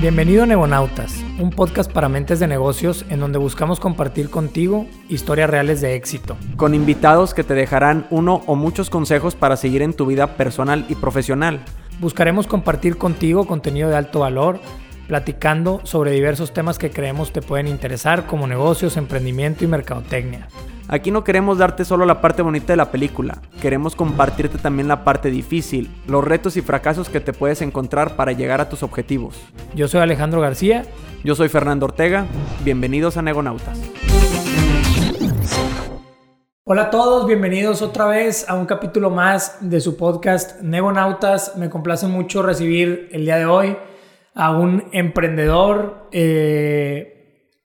Bienvenido a Negonautas, un podcast para mentes de negocios en donde buscamos compartir contigo historias reales de éxito. Con invitados que te dejarán uno o muchos consejos para seguir en tu vida personal y profesional. Buscaremos compartir contigo contenido de alto valor, platicando sobre diversos temas que creemos te pueden interesar como negocios, emprendimiento y mercadotecnia. Aquí no queremos darte solo la parte bonita de la película, queremos compartirte también la parte difícil, los retos y fracasos que te puedes encontrar para llegar a tus objetivos. Yo soy Alejandro García. Yo soy Fernando Ortega. Bienvenidos a Negonautas. Hola a todos, bienvenidos otra vez a un capítulo más de su podcast Negonautas. Me complace mucho recibir el día de hoy a un emprendedor. Eh,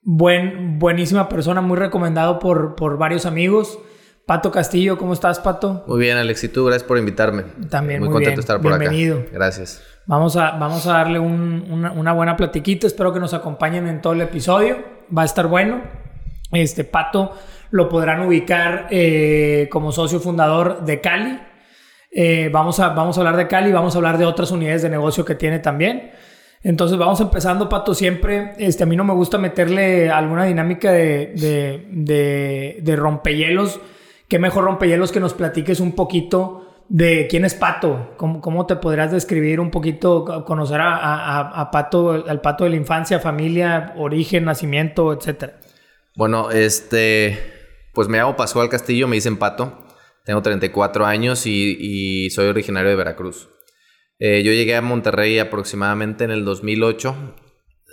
Buen, buenísima persona, muy recomendado por, por varios amigos. Pato Castillo, ¿cómo estás, Pato? Muy bien, Alex. Y tú, gracias por invitarme. También, muy, muy contento bien. de estar por Bienvenido. acá. Gracias. Vamos a, vamos a darle un, una, una, buena platiquita. Espero que nos acompañen en todo el episodio. Va a estar bueno. Este Pato lo podrán ubicar eh, como socio fundador de Cali. Eh, vamos, a, vamos a hablar de Cali, vamos a hablar de otras unidades de negocio que tiene también. Entonces vamos empezando, Pato, siempre. Este, a mí no me gusta meterle alguna dinámica de, de, de, rompehielos. Qué mejor rompehielos que nos platiques un poquito de quién es Pato. ¿Cómo, cómo te podrías describir un poquito, conocer a, a, a, Pato, al Pato de la infancia, familia, origen, nacimiento, etcétera? Bueno, este, pues me llamo Pascual Castillo, me dicen Pato. Tengo 34 años y soy originario de Veracruz. Eh, yo llegué a Monterrey aproximadamente en el 2008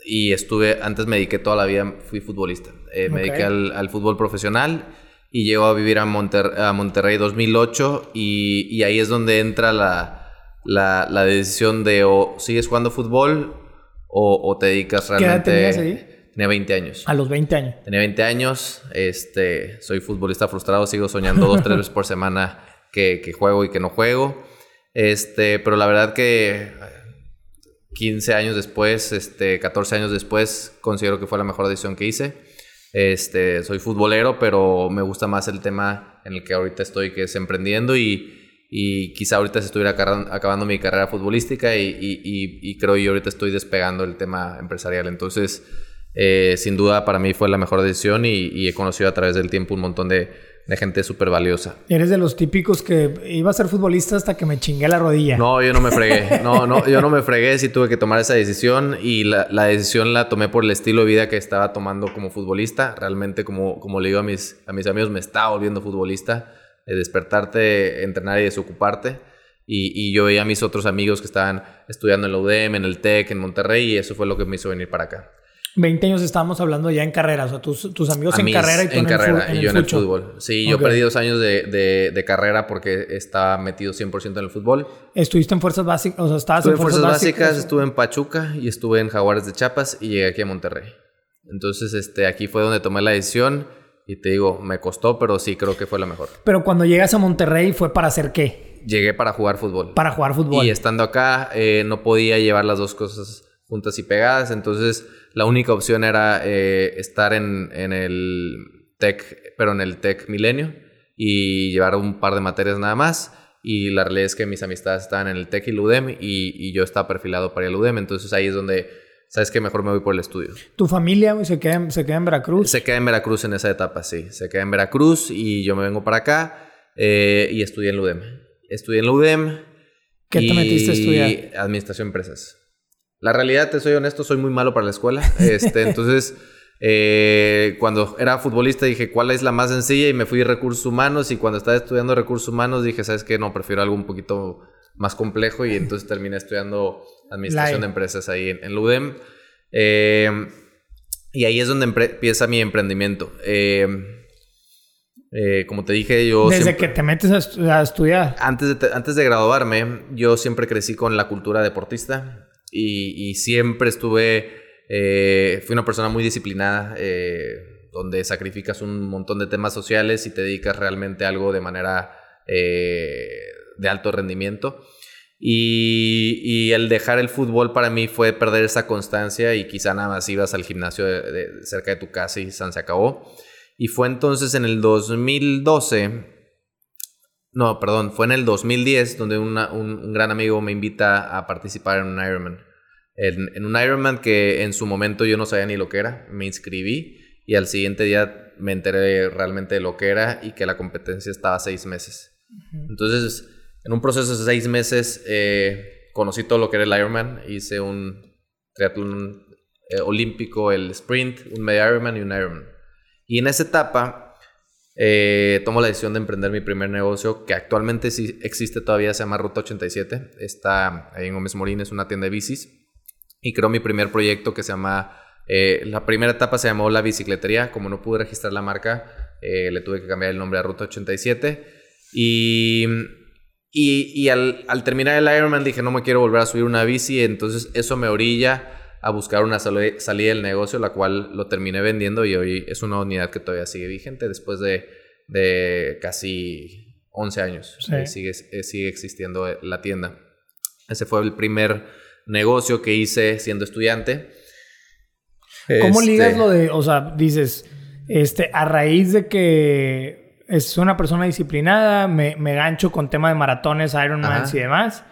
y estuve, antes me dediqué toda la vida, fui futbolista. Eh, me okay. dediqué al, al, fútbol profesional y llego a vivir a, Monter, a Monterrey 2008 y, y, ahí es donde entra la, la, la, decisión de o sigues jugando fútbol o, o te dedicas realmente... ¿Qué edad tenías ahí? Tenía 20 años. A los 20 años. Tenía 20 años, este, soy futbolista frustrado, sigo soñando dos, tres veces por semana que, que juego y que no juego. Este, pero la verdad que 15 años después, este, 14 años después, considero que fue la mejor decisión que hice. Este, soy futbolero, pero me gusta más el tema en el que ahorita estoy, que es emprendiendo y, y quizá ahorita se estuviera acabando mi carrera futbolística y, y, creo yo ahorita estoy despegando el tema empresarial. Entonces, eh, sin duda para mí fue la mejor decisión y, he conocido a través del tiempo un montón de, de gente súper valiosa. Eres de los típicos que iba a ser futbolista hasta que me chingué la rodilla. No, yo no me fregué. No, no, yo no me fregué. Sí tuve que tomar esa decisión y la, la, decisión la tomé por el estilo de vida que estaba tomando como futbolista. Realmente, como, como le digo a mis, a mis amigos, me estaba volviendo futbolista. De despertarte, entrenar y desocuparte. Y, y, yo veía a mis otros amigos que estaban estudiando en la UDEM, en el TEC, en Monterrey y eso fue lo que me hizo venir para acá. 20 años estábamos hablando ya en carrera, o sea, tus, tus amigos en carrera y tú en, en carrera el, y yo el en el fútbol. Sí, okay. yo perdí dos años de, de, de, carrera porque estaba metido 100% en el fútbol. ¿Estuviste en fuerzas básicas? O sea, estabas estuve en fuerzas, fuerzas básicas, básicas, estuve en Pachuca y estuve en Jaguares de Chiapas y llegué aquí a Monterrey. Entonces, este, aquí fue donde tomé la decisión y te digo, me costó, pero sí creo que fue la mejor. Pero cuando llegas a Monterrey, ¿fue para hacer qué? Llegué para jugar fútbol. Para jugar fútbol. Y estando acá, eh, no podía llevar las dos cosas juntas y pegadas, entonces la única opción era eh, estar en, en, el TEC, pero en el TEC Milenio y llevar un par de materias nada más. Y la realidad es que mis amistades estaban en el TEC y el UDEM y, y yo estaba perfilado para el UDEM, entonces ahí es donde, ¿sabes que Mejor me voy por el estudio. ¿Tu familia se queda, se queda en Veracruz? Se queda en Veracruz en esa etapa, sí. Se queda en Veracruz y yo me vengo para acá eh, y estudié en el UDEM. Estudié en el UDEM. ¿Qué te metiste a estudiar? Administración de empresas. La realidad, te soy honesto, soy muy malo para la escuela. Este, entonces, eh, cuando era futbolista dije, ¿cuál es la más sencilla? Y me fui a recursos humanos. Y cuando estaba estudiando recursos humanos dije, ¿sabes qué? No, prefiero algo un poquito más complejo. Y entonces terminé estudiando administración de empresas ahí en, en UDEM. Eh, y ahí es donde empieza mi emprendimiento. Eh, eh, como te dije, yo... Desde siempre, que te metes a, estu a estudiar. Antes de, antes de graduarme, yo siempre crecí con la cultura deportista. Y, siempre estuve, eh, fui una persona muy disciplinada, eh, donde sacrificas un montón de temas sociales y te dedicas realmente a algo de manera eh, de alto rendimiento. Y, el dejar el fútbol para mí fue perder esa constancia y quizá nada más ibas al gimnasio cerca de tu casa y se acabó. Y fue entonces en el 2012, no, perdón, fue en el 2010 donde una, un, un, gran amigo me invita a participar en un Ironman. en, un Ironman que en su momento yo no sabía ni lo que era. Me inscribí y al siguiente día me enteré realmente de lo que era y que la competencia estaba seis meses. Entonces, en un proceso de seis meses, eh, conocí todo lo que era el Ironman. Hice un triatlón eh, olímpico, el sprint, un medio Ironman y un Ironman. Y en esa etapa eh, tomo la decisión de emprender mi primer negocio, que actualmente sí existe todavía, se llama Ruta 87. Está ahí en Gómez Morín, es una tienda de bicis. Y creo mi primer proyecto que se llama... Eh, la primera etapa se llamó La Bicicletería. Como no pude registrar la marca, eh, le tuve que cambiar el nombre a Ruta 87. Y, y, al, al, terminar el Ironman dije, no me quiero volver a subir una bici. Entonces eso me orilla a buscar una salida del negocio, la cual lo terminé vendiendo y hoy es una unidad que todavía sigue vigente después de, de casi 11 años. Eh, sigue, sigue existiendo la tienda. Ese fue el primer negocio que hice siendo estudiante. ¿Cómo ligas este lo de, o sea, dices, este, a raíz de que es una persona disciplinada, me, me gancho con tema de maratones, Ironman y demás?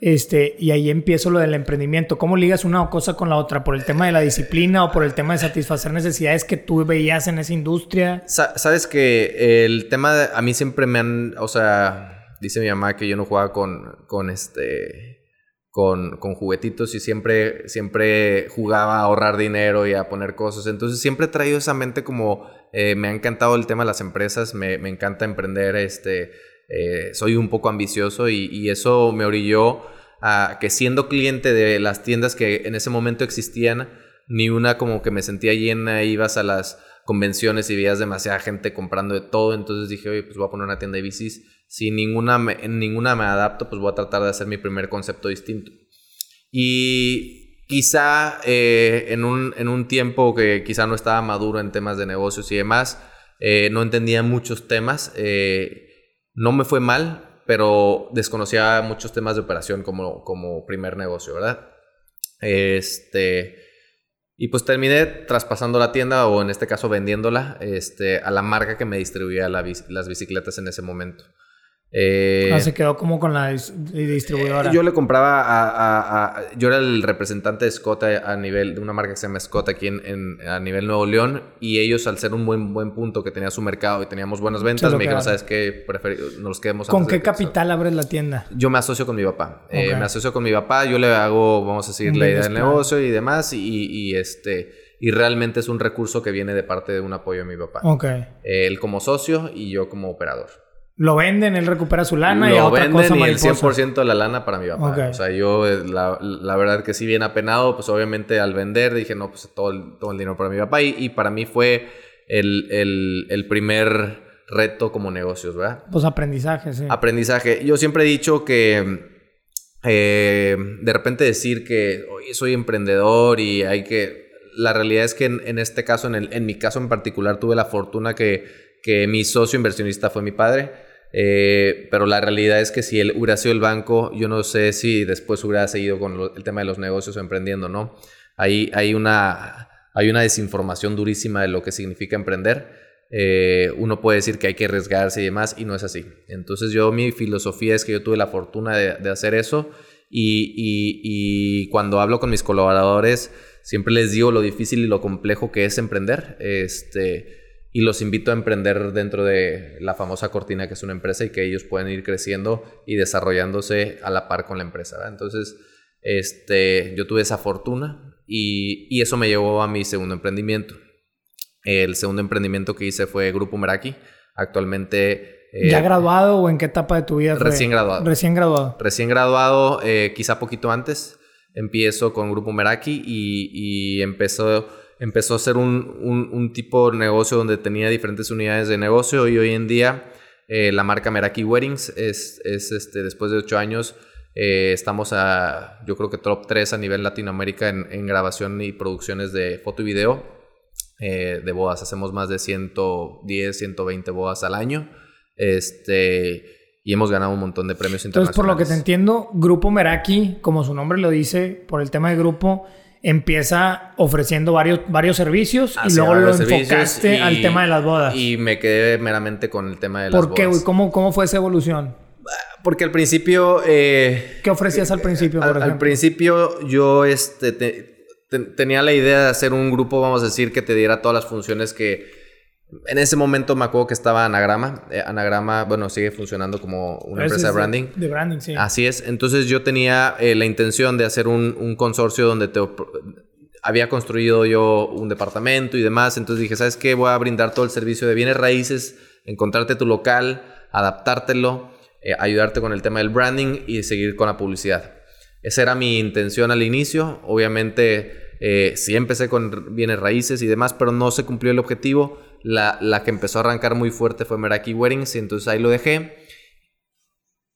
Este, y ahí empiezo lo del emprendimiento. ¿Cómo ligas una cosa con la otra? ¿Por el tema de la disciplina o por el tema de satisfacer necesidades que tú veías en esa industria? Sabes que el tema de, a mí siempre me han, o sea, dice mi mamá que yo no jugaba con, con este, con, con, juguetitos y siempre, siempre jugaba a ahorrar dinero y a poner cosas. Entonces siempre he traído esa mente como eh, me ha encantado el tema de las empresas, me, me encanta emprender, este, eh, soy un poco ambicioso y, eso me orilló a que siendo cliente de las tiendas que en ese momento existían, ni una como que me sentía llena, ibas a las convenciones y veías demasiada gente comprando de todo, entonces dije, oye, pues voy a poner una tienda de bicis si ninguna en ninguna me adapto, pues voy a tratar de hacer mi primer concepto distinto. Y quizá eh, en, un, en, un, tiempo que quizá no estaba maduro en temas de negocios y demás, eh, no entendía muchos temas. Eh, no me fue mal, pero desconocía muchos temas de operación como, como primer negocio, ¿verdad? Este, y pues terminé traspasando la tienda o en este caso vendiéndola este, a la marca que me distribuía las bicicletas en ese momento. Eh, ah, se quedó como con la distribuidora. yo le compraba a, Yo era el representante de Scott a, nivel de una marca que se llama Scott aquí en, a nivel Nuevo León. Y ellos, al ser un buen, buen punto que tenía su mercado y teníamos buenas ventas, me dijeron, ¿sabes qué? nos quedemos ¿Con qué capital abres la tienda? Yo me asocio con mi papá. Eh, me asocio con mi papá. Yo le hago, vamos a decir, la idea del negocio y demás. Y, este. Y realmente es un recurso que viene de parte de un apoyo de mi papá. Ok. él como socio y yo como operador. Lo venden, él recupera su lana y a otra cosa y el 100% de la lana para mi papá. O sea, yo eh, la, la, verdad que sí bien apenado, pues obviamente al vender dije, no, pues todo el, todo el dinero para mi papá. Y, y para mí fue el, el, el, primer reto como negocios, ¿verdad? Pues aprendizaje, sí. Aprendizaje. Yo siempre he dicho que eh, de repente decir que hoy soy emprendedor y hay que... La realidad es que en, en este caso, en, el, en mi caso en particular, tuve la fortuna que, que mi socio inversionista fue mi padre eh, pero la realidad es que si él hubiera sido el banco, yo no sé si después hubiera seguido con el tema de los negocios o emprendiendo, ¿no? Hay, hay, una, hay una desinformación durísima de lo que significa emprender. Eh, uno puede decir que hay que arriesgarse y demás, y no es así. Entonces yo mi filosofía es que yo tuve la fortuna de, hacer eso y, y, cuando hablo con mis colaboradores siempre les digo lo difícil y lo complejo que es emprender. Este, y los invito a emprender dentro de la famosa cortina que es una empresa y que ellos pueden ir creciendo y desarrollándose a la par con la empresa. Entonces, este, yo tuve esa fortuna y, y, eso me llevó a mi segundo emprendimiento. El segundo emprendimiento que hice fue Grupo Meraki. Actualmente... Eh, ¿Ya graduado o en qué etapa de tu vida? Recién graduado. Recién graduado. Recién graduado, eh, quizá poquito antes. Empiezo con Grupo Meraki y, y empezó empezó a ser un, tipo de negocio donde tenía diferentes unidades de negocio y hoy en día eh, la marca Meraki Weddings es, este, después de ocho años, eh, estamos a, yo creo que top 3 a nivel Latinoamérica en, grabación y producciones de foto y video eh, de bodas. Hacemos más de 110, 120 bodas al año. Este, y hemos ganado un montón de premios internacionales. Entonces, por lo que te entiendo, Grupo Meraki, como su nombre lo dice, por el tema de grupo, empieza ofreciendo varios, varios servicios y luego lo enfocaste al tema de las bodas. Y me quedé meramente con el tema de las bodas. ¿Por qué? ¿Cómo, ¿Cómo fue esa evolución? Porque al principio... Eh, ¿Qué ofrecías al principio, por al, ejemplo? Al principio yo este, tenía la idea de hacer un grupo, vamos a decir, que te diera todas las funciones que... En ese momento me acuerdo que estaba Anagrama. Eh, Anagrama, bueno, sigue funcionando como una empresa de branding. De, branding, sí. Así es. Entonces yo tenía eh, la intención de hacer un, un consorcio donde te había construido yo un departamento y demás, entonces dije, ¿sabes qué? Voy a brindar todo el servicio de bienes raíces, encontrarte tu local, adaptártelo, eh, ayudarte con el tema del branding y seguir con la publicidad. Esa era mi intención al inicio, obviamente eh, sí empecé con bienes raíces y demás, pero no se cumplió el objetivo. La, la que empezó a arrancar muy fuerte fue Meraki Weddings, y entonces ahí lo dejé.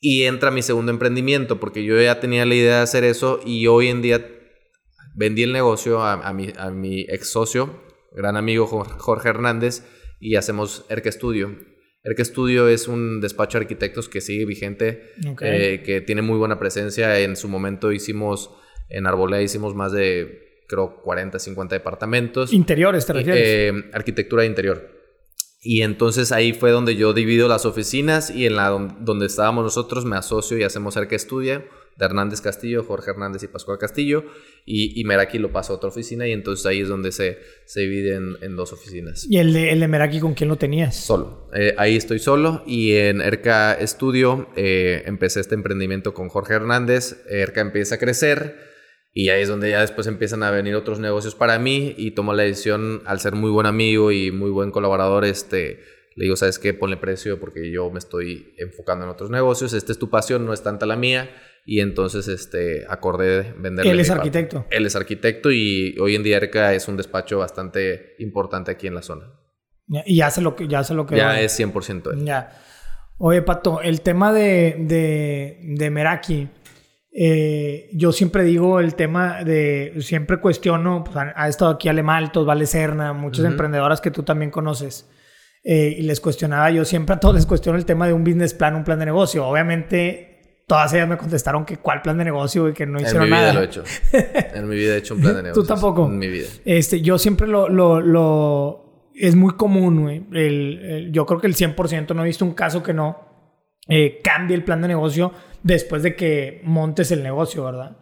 Y entra mi segundo emprendimiento, porque yo ya tenía la idea de hacer eso y hoy en día vendí el negocio a, mi, a mi ex socio, gran amigo Jorge Hernández, y hacemos Erca Studio. Erca Studio es un despacho de arquitectos que sigue vigente, eh, que tiene muy buena presencia. En su momento hicimos, en Arboleda hicimos más de, creo, 40, 50 departamentos. ¿Interiores te refieres? Eh, arquitectura de interior. Y entonces ahí fue donde yo divido las oficinas y en la donde estábamos nosotros me asocio y hacemos Erca Studio de Hernández Castillo, Jorge Hernández y Pascual Castillo, y, y Meraki lo pasa a otra oficina y entonces ahí es donde se, se divide en, dos oficinas. ¿Y el de, el de Meraki con quién lo tenías? Solo. Eh, ahí estoy solo y en ERCA Studio eh, empecé este emprendimiento con Jorge Hernández, ERCA empieza a crecer. Y ahí es donde ya después empiezan a venir otros negocios para mí y tomo la decisión, al ser muy buen amigo y muy buen colaborador, este, le digo, ¿sabes qué? Ponle precio porque yo me estoy enfocando en otros negocios, esta es tu pasión, no es tanta la mía y entonces este, acordé venderle. Él es arquitecto. Él es arquitecto y hoy en día ERCA es un despacho bastante importante aquí en la zona. y ya hace lo que... Ya, hace lo que ya es 100% él. Ya. Oye, Pato, el tema de, de, de Meraki, eh, yo siempre digo el tema de, siempre cuestiono, pues, ha, estado aquí Alemaltos, Vale Serna, muchas emprendedoras que tú también conoces, eh, y les cuestionaba, yo siempre a todos les cuestiono el tema de un business plan, un plan de negocio. Obviamente todas ellas me contestaron que cuál plan de negocio y que no hicieron nada. En mi vida lo he hecho. En mi vida he hecho un plan de negocio. ¿Tú tampoco? En mi vida. Este, yo siempre lo... lo, lo es muy común, güey. El, yo creo que el 100% no he visto un caso que no eh, cambie el plan de negocio después de que montes el negocio, ¿verdad?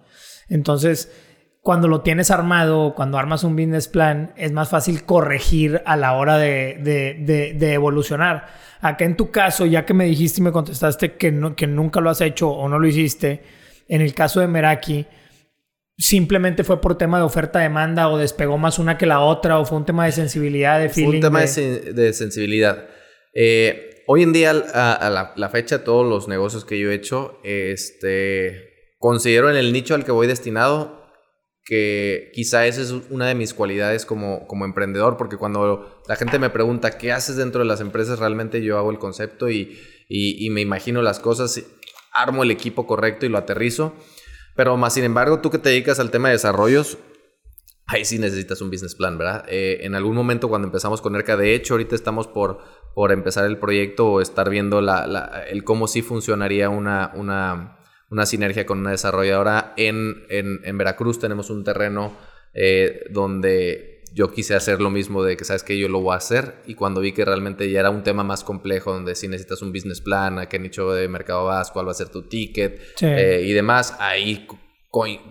Entonces, cuando lo tienes armado, cuando armas un business plan, es más fácil corregir a la hora de, de, de evolucionar. Acá en tu caso, ya que me dijiste y me contestaste que, no, que nunca lo has hecho o no lo hiciste, en el caso de Meraki, simplemente fue por tema de oferta-demanda o despegó más una que la otra o fue un tema de sensibilidad, de feeling. Fue un tema de, sensibilidad. Eh, hoy en día, a, la, fecha, todos los negocios que yo he hecho, este, considero en el nicho al que voy destinado que quizá esa es una de mis cualidades como, como emprendedor, porque cuando la gente me pregunta qué haces dentro de las empresas, realmente yo hago el concepto y, y, me imagino las cosas, armo el equipo correcto y lo aterrizo. Pero más sin embargo, tú que te dedicas al tema de desarrollos, ahí sí necesitas un business plan, ¿verdad? Eh, en algún momento cuando empezamos con ERCA, de hecho, ahorita estamos por, por empezar el proyecto o estar viendo la, el cómo sí funcionaría una, una una sinergia con una desarrolladora en, en, Veracruz. Tenemos un terreno eh, donde yo quise hacer lo mismo de que sabes que yo lo voy a hacer y cuando vi que realmente ya era un tema más complejo donde si necesitas un business plan, a qué nicho de mercado vas, cuál va a ser tu ticket eh, y demás, ahí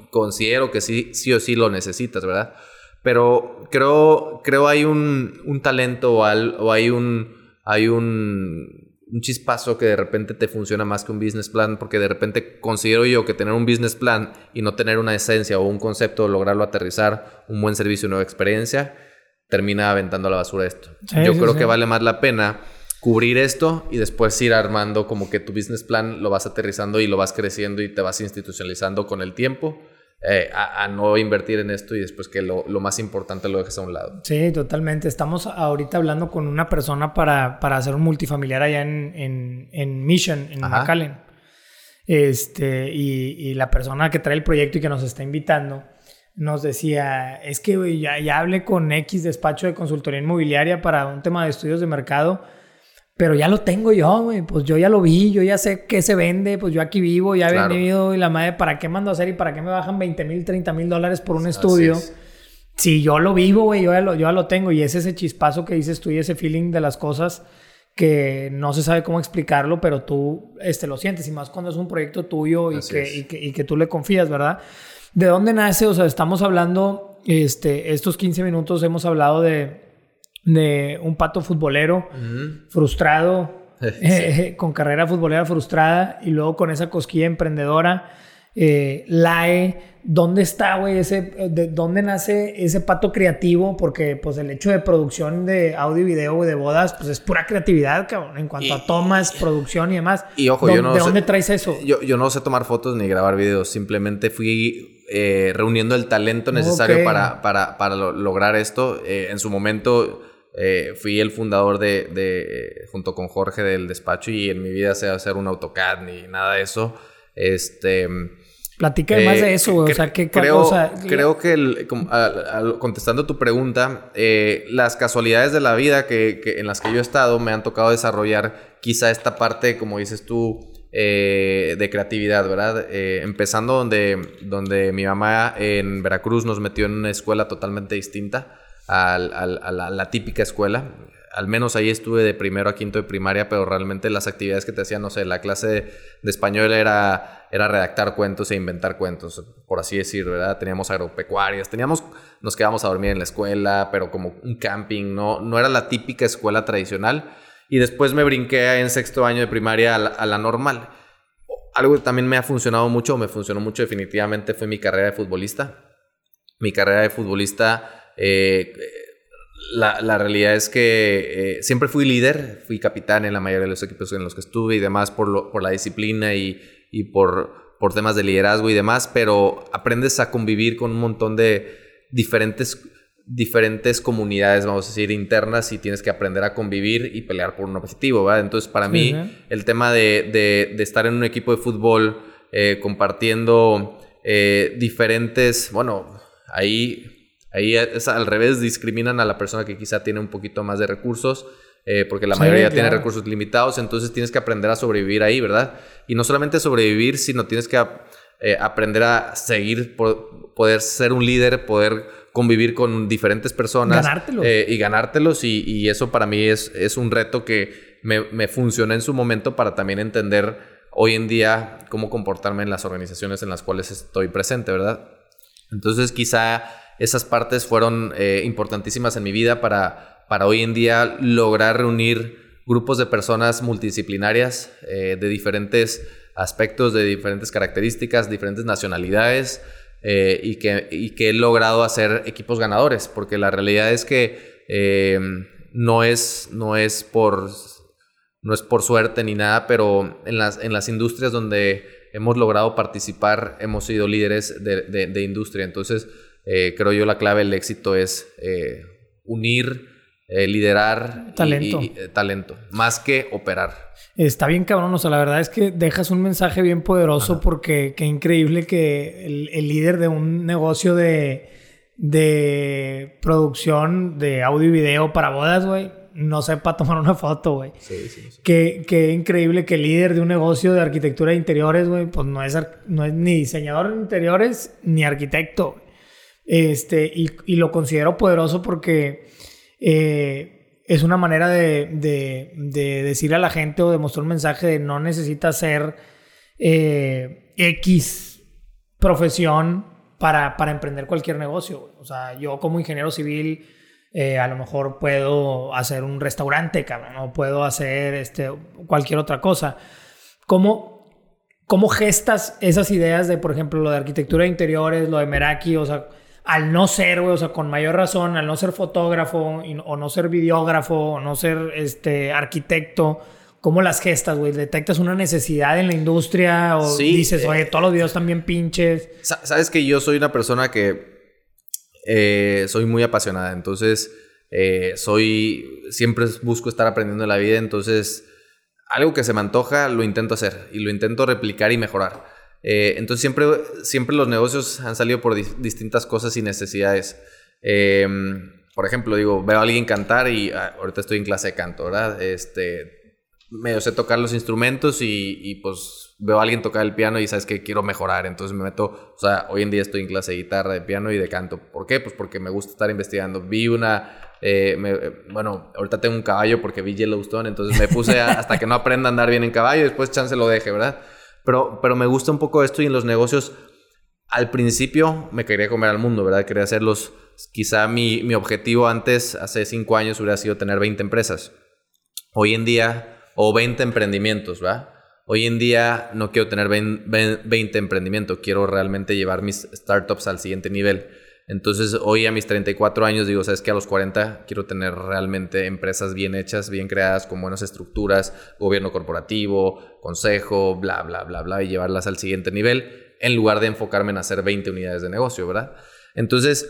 considero que sí, sí o sí lo necesitas, ¿verdad? Pero creo, creo hay un, un talento o, o hay un, hay un un chispazo que de repente te funciona más que un business plan, porque de repente considero yo que tener un business plan y no tener una esencia o un concepto, lograrlo aterrizar, un buen servicio, una nueva experiencia, termina aventando a la basura esto. yo creo que vale más la pena cubrir esto y después ir armando como que tu business plan lo vas aterrizando y lo vas creciendo y te vas institucionalizando con el tiempo eh, a, no invertir en esto y después que lo, más importante lo dejes a un lado. Sí, totalmente. Estamos ahorita hablando con una persona para, para hacer un multifamiliar allá en, en, Mission, en McAllen. Este, y, la persona que trae el proyecto y que nos está invitando nos decía, es que ya, ya hablé con X despacho de consultoría inmobiliaria para un tema de estudios de mercado pero ya lo tengo yo, güey. Pues yo ya lo vi, yo ya sé qué se vende, pues yo aquí vivo, ya he venido y la madre, ¿para qué mando a hacer y para qué me bajan 20 mil, 30 mil dólares por un estudio? Si yo lo vivo, güey, yo, ya lo, yo ya lo tengo y es ese chispazo que dices tú y ese feeling de las cosas que no se sabe cómo explicarlo, pero tú este, lo sientes, y más cuando es un proyecto tuyo y que, y que, y que tú le confías, ¿verdad? ¿De dónde nace? O sea, estamos hablando, este, estos 15 minutos hemos hablado de, de un pato futbolero frustrado, eh, con carrera futbolera frustrada y luego con esa cosquilla emprendedora. Eh, LAE, ¿dónde está, güey? Ese, de ¿Dónde nace ese pato creativo? Porque, pues, el hecho de producción de audio y video, de bodas, pues es pura creatividad, cabrón, en cuanto a tomas, producción y demás. Y ojo, yo no ¿De dónde traes eso? Yo, yo no sé tomar fotos ni grabar videos, simplemente fui eh, reuniendo el talento necesario para, para, para lo- lograr esto. Eh, en su momento eh, fui el fundador de, de- junto con Jorge del despacho y en mi vida sé hacer un AutoCAD ni nada de eso. Este... Platica más Eh, de eso, güey. O sea, ¿qué creo, o sea, creo que el- contestando tu pregunta, eh, las casualidades de la vida que, que- en las que yo he estado me han tocado desarrollar quizá esta parte, como dices tú, eh, de creatividad, ¿verdad? Eh, empezando donde, donde mi mamá en Veracruz nos metió en una escuela totalmente distinta al- al- a la, la típica escuela. Al menos ahí estuve de primero a quinto de primaria, pero realmente las actividades que te hacían, no sé, la clase de español era, era redactar cuentos e inventar cuentos, por así decir, ¿verdad? Teníamos agropecuarias, teníamos, nos quedábamos a dormir en la escuela, pero como un camping, no, no era la típica escuela tradicional. Y después me brinqué en sexto año de primaria a la, a la normal. Algo que también me ha funcionado mucho, me funcionó mucho definitivamente, fue mi carrera de futbolista. Mi carrera de futbolista, eh, la, la realidad es que eh, siempre fui líder, fui capitán en la mayoría de los equipos en los que estuve y demás por, lo- por la disciplina y, y por, por temas de liderazgo y demás, pero aprendes a convivir con un montón de diferentes, diferentes comunidades, vamos a decir, internas y tienes que aprender a convivir y pelear por un objetivo, ¿verdad? Entonces, para Sí, mí, el tema de, de- de estar en un equipo de fútbol eh, compartiendo eh, diferentes, bueno, ahí, ahí es al revés, discriminan a la persona que quizá tiene un poquito más de recursos. eh, porque la Sí, mayoría tiene recursos limitados, entonces tienes que aprender a sobrevivir ahí, ¿verdad? Y no solamente sobrevivir, sino tienes que eh, aprender a seguir, po- poder ser un líder, poder convivir con diferentes personas. Ganártelos. eh, y ganártelos, y, y eso para mí es, es un reto que me, me funciona en su momento para también entender hoy en día cómo comportarme en las organizaciones en las cuales estoy presente, ¿verdad? Entonces quizá esas partes fueron eh, importantísimas en mi vida para, para hoy en día lograr reunir grupos de personas multidisciplinarias eh, de diferentes aspectos, de diferentes características, diferentes nacionalidades eh, y, que, y que he logrado hacer equipos ganadores, porque la realidad es que no, es, no es por no es por suerte ni nada, pero en las, en las industrias donde hemos logrado participar, hemos sido líderes de, de- de industria. Entonces, eh, creo yo la clave del éxito es eh, unir, eh, liderar Talento. y- y, eh, talento, más que operar. Está bien cabrón, o sea, la verdad es que dejas un mensaje bien poderoso porque qué increíble que el, el líder de un negocio de, de producción de audio y video para bodas, güey, no sepa tomar una foto, güey. Sí, sí, sí. Qué, qué increíble que el líder de un negocio de arquitectura de interiores, güey, pues no es, no es ni diseñador de interiores ni arquitecto. Este, y, y lo considero poderoso porque eh, es una manera de, de, de decirle a la gente o de mostrar un mensaje de no necesitas ser eh, X profesión para, para emprender cualquier negocio. O sea, yo como ingeniero civil eh, a lo mejor puedo hacer un restaurante, cabrón, o puedo hacer este, cualquier otra cosa. ¿Cómo, ¿Cómo gestas esas ideas de, por ejemplo, lo de arquitectura de interiores, lo de Meraki? O sea, al no ser, güey, o sea, con mayor razón, al no ser fotógrafo y- o no ser videógrafo o no ser este, arquitecto, ¿cómo las gestas, güey? ¿Detectas una necesidad en la industria o Sí, dices, eh, oye, todos los videos están bien pinches? Sa- Sabes que yo soy una persona que eh, soy muy apasionada, entonces eh, soy siempre busco estar aprendiendo en la vida, entonces algo que se me antoja lo intento hacer y lo intento replicar y mejorar. Eh, entonces siempre, siempre los negocios han salido por dis- distintas cosas y necesidades. Eh, por ejemplo, digo, veo a alguien cantar y ah, ahorita estoy en clase de canto, ¿verdad? Este, medio sé tocar los instrumentos y, y, pues veo a alguien tocar el piano y sabes que quiero mejorar, entonces me meto, o sea, hoy en día estoy en clase de guitarra, de piano y de canto. ¿Por qué? Pues porque me gusta estar investigando. Vi una, eh, eh, bueno, ahorita tengo un caballo porque vi Yellowstone, entonces me puse hasta que no aprenda a andar bien en caballo y después chance lo deje, ¿verdad? Pero, pero me gusta un poco esto y en los negocios, al principio me quería comer al mundo, ¿verdad? Quería hacerlos, quizá mi, mi objetivo antes, hace cinco años, hubiera sido tener 20 empresas. Hoy en día, o 20 emprendimientos, ¿verdad? Hoy en día no quiero tener 20 emprendimientos, quiero realmente llevar mis startups al siguiente nivel. Entonces, hoy a mis 34 años digo, sabes que a los 40 quiero tener realmente empresas bien hechas, bien creadas, con buenas estructuras, gobierno corporativo, consejo, bla, bla, bla, bla, y llevarlas al siguiente nivel, en lugar de enfocarme en hacer 20 unidades de negocio, ¿verdad? Entonces,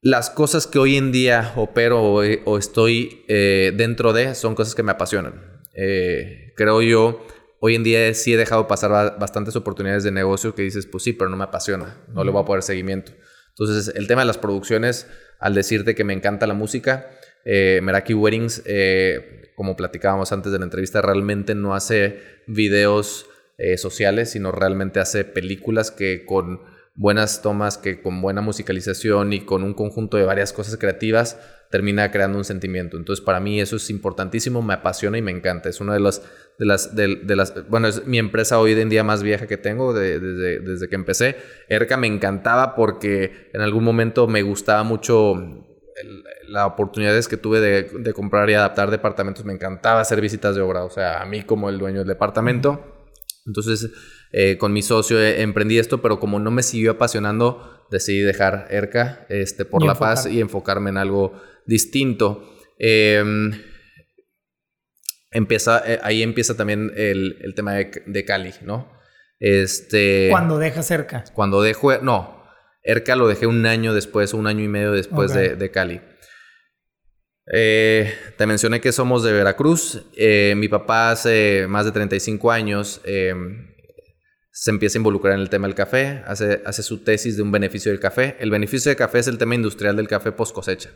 las cosas que hoy en día opero o, estoy eh, dentro de son cosas que me apasionan. Eh, creo yo Hoy en día sí he dejado pasar bastantes oportunidades de negocio que dices, pues sí, pero no me apasiona, no le voy a poner seguimiento. Entonces, el tema de las producciones, al decirte que me encanta la música, eh, Meraki Weddings, eh, como platicábamos antes de la entrevista, realmente no hace videos eh, sociales, sino realmente hace películas que con buenas tomas, que con buena musicalización y con un conjunto de varias cosas creativas, termina creando un sentimiento. Entonces, para mí eso es importantísimo, me apasiona y me encanta. Es una de las de las, de, las, bueno, es mi empresa hoy en día más vieja que tengo desde, desde que empecé. ERCA me encantaba porque en algún momento me gustaba mucho las oportunidades que tuve de, de, comprar y adaptar departamentos. Me encantaba hacer visitas de obra, o sea, a mí como el dueño del departamento. Entonces, eh, con mi socio eh, emprendí esto, pero como no me siguió apasionando, decidí dejar ERCA este, por la paz y enfocarme en algo distinto. Eh, empieza, eh, ahí empieza también el, tema de, Cali, ¿no? Este... Cuando deja cerca. Cuando dejo, no, Erca lo dejé un año después, un año y medio después de, Cali. Eh, te mencioné que somos de Veracruz. Eh, mi papá hace más de 35 años se empieza a involucrar en el tema del café, hace, hace su tesis de un beneficio del café. El beneficio del café es el tema industrial del café post cosecha.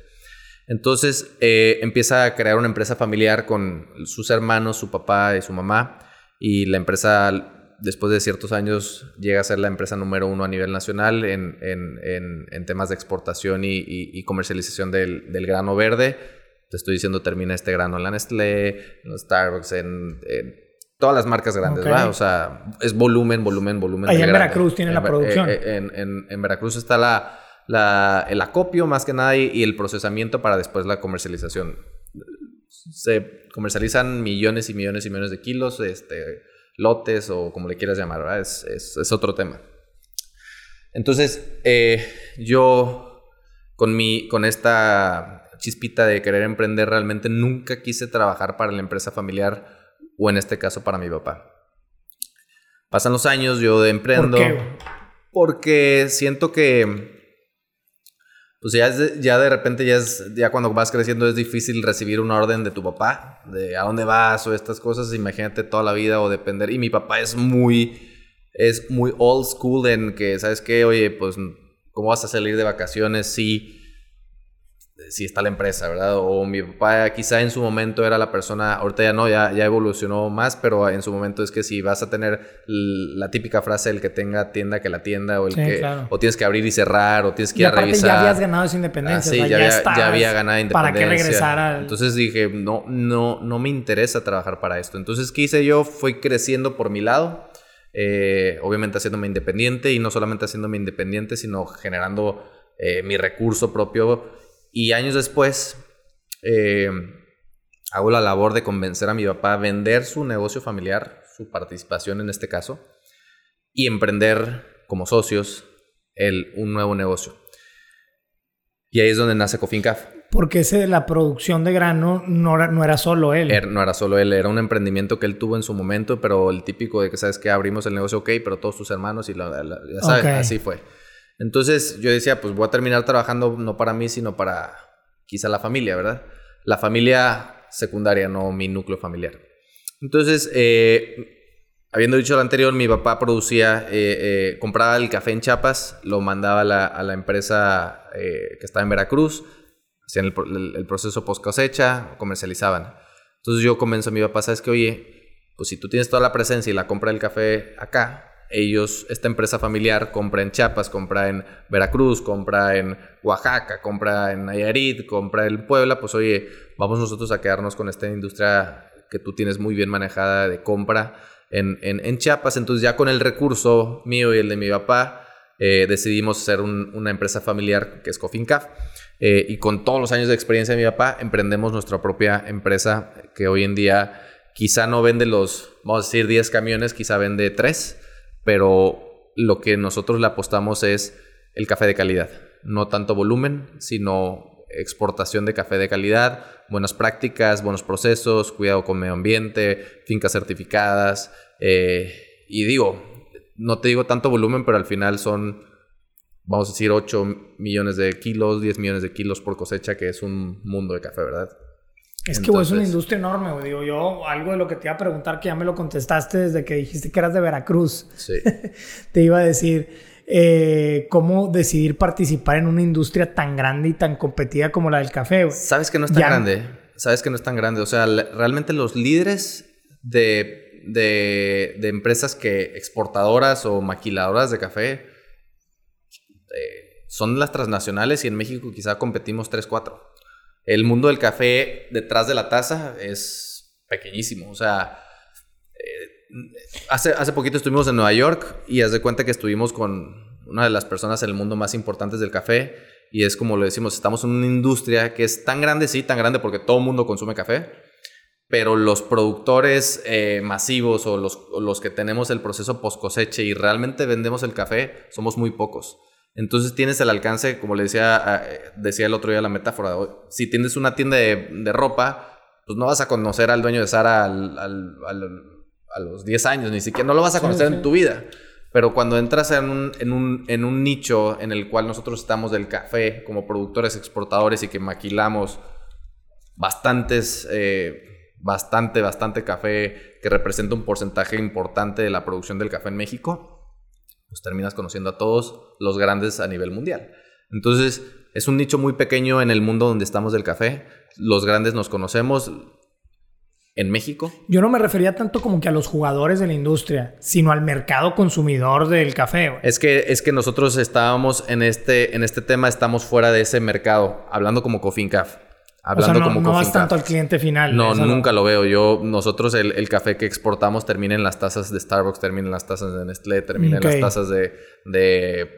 Entonces eh, empieza a crear una empresa familiar con sus hermanos, su papá y su mamá. Y la empresa, después de ciertos años, llega a ser la empresa número uno a nivel nacional en, temas de exportación y, comercialización del, grano verde. Te estoy diciendo, termina este grano en la Nestlé, en Starbucks, en, todas las marcas grandes, ¿verdad? O sea, es volumen, volumen, volumen. Ahí en Veracruz tiene la producción. Eh, eh, en Veracruz está la el acopio más que nada y, el procesamiento para después la comercialización. Se comercializan millones y millones y millones de kilos, este, lotes o como le quieras llamar, ¿verdad? Es, es, otro tema. Entonces, eh, yo con, mi, con esta chispita de querer emprender, realmente nunca quise trabajar para la empresa familiar o en este caso para mi papá. Pasan los años, yo emprendo. ¿Por qué? Porque siento que pues ya, ya de repente ya es, ya cuando vas creciendo es difícil recibir una orden de tu papá, de a dónde vas o estas cosas, imagínate toda la vida o depender. Y mi papá es muy, es muy old school en que, ¿sabes qué? Oye, pues, ¿cómo vas a salir de vacaciones si si está la empresa, ¿verdad? O mi papá quizá en su momento era la persona, ahorita ya no, ya, ya evolucionó más, pero en su momento es que si vas a tener la típica frase el que tenga tienda que la tienda o el que o tienes que abrir y cerrar o tienes que ir a revisar. ya habías ganado esa independencia, ah, sí, ya, había, ganado independencia. ¿Para Entonces dije, no no no me interesa trabajar para esto. Entonces, ¿qué hice yo? Fui creciendo por mi lado. Eh, obviamente haciéndome independiente y no solamente haciéndome independiente, sino generando eh, mi recurso propio y años después, eh, hago la labor de convencer a mi papá a vender su negocio familiar, su participación en este caso, y emprender como socios el, un nuevo negocio. Y ahí es donde nace Cofincaf. Porque ese de la producción de grano no era, no era solo él. Er, no era solo él, era un emprendimiento que él tuvo en su momento, pero el típico de que sabes que abrimos el negocio, ok, pero todos tus hermanos y ya sabes, así fue. Entonces yo decía, pues voy a terminar trabajando no para mí, sino para quizá la familia, ¿verdad? La familia secundaria, no mi núcleo familiar. Entonces, eh, habiendo dicho lo anterior, mi papá producía, eh, eh, compraba el café en Chiapas, lo mandaba a la, empresa que estaba en Veracruz, hacían el, proceso post cosecha, comercializaban. Entonces yo a mi papá, ¿sabes qué? Oye, pues si tú tienes toda la presencia y la compra del café acá, ellos, esta empresa familiar compra en Chiapas, compra en Veracruz, compra en Oaxaca, compra en Nayarit, compra en Puebla, pues oye, vamos nosotros a quedarnos con esta industria que tú tienes muy bien manejada de compra en, en, Chiapas. Entonces ya con el recurso mío y el de mi papá, eh, decidimos hacer una empresa familiar que es Cofincaf. Eh, y con todos los años de experiencia de mi papá, emprendemos nuestra propia empresa que hoy en día quizá no vende los, vamos a decir, 10 camiones, quizá vende 3 pero lo que nosotros le apostamos es el café de calidad. No tanto volumen, sino exportación de café de calidad, buenas prácticas, buenos procesos, cuidado con medio ambiente, fincas certificadas. Eh, y digo, no te digo tanto volumen, pero al final son, vamos a decir, 8 millones de kilos, 10 millones de kilos por cosecha, que es un mundo de café, ¿verdad? Es que es una industria enorme, güey. Digo, yo algo de lo que te iba a preguntar, que ya me lo contestaste desde que dijiste que eras de Veracruz. Sí. te iba a decir, eh, ¿cómo decidir participar en una industria tan grande y tan competida como la del café, güey? Sabes que no es tan grande. Sabes que no es tan grande. O sea, realmente los líderes de, de, de empresas que exportadoras o maquiladoras de café eh, son las transnacionales y en México quizá competimos 3, 4 el mundo del café detrás de la taza es pequeñísimo. O sea, eh, hace, hace poquito estuvimos en Nueva York y haz de cuenta que estuvimos con una de las personas en el mundo más importantes del café. Y es como lo decimos, estamos en una industria que es tan grande, sí, tan grande porque todo el mundo consume café, pero los productores eh, masivos o los, los, que tenemos el proceso post cosecha y realmente vendemos el café somos muy pocos. Entonces tienes el alcance, como le decía, decía el otro día la metáfora, si tienes una tienda de, ropa, pues no vas a conocer al dueño de Sara a los 10 años, ni siquiera, no lo vas a conocer en tu vida. Pero cuando entras en un, en, un, en un nicho en el cual nosotros estamos del café como productores exportadores y que maquilamos bastantes, eh, bastante, bastante café que representa un porcentaje importante de la producción del café en México, pues terminas conociendo a todos los grandes a nivel mundial. Entonces, es un nicho muy pequeño en el mundo donde estamos del café. Los grandes nos conocemos en México. Yo no me refería tanto como que a los jugadores de la industria, sino al mercado consumidor del café. Es que es que nosotros estábamos en este en este tema estamos fuera de ese mercado, hablando como Cofincaf. Hablando o sea, no, no vas tanto al cliente final. No, nunca lo veo. Yo, nosotros el, café que exportamos termina en las tazas de Starbucks, termina en las tazas de Nestlé, termina en las tazas de, de,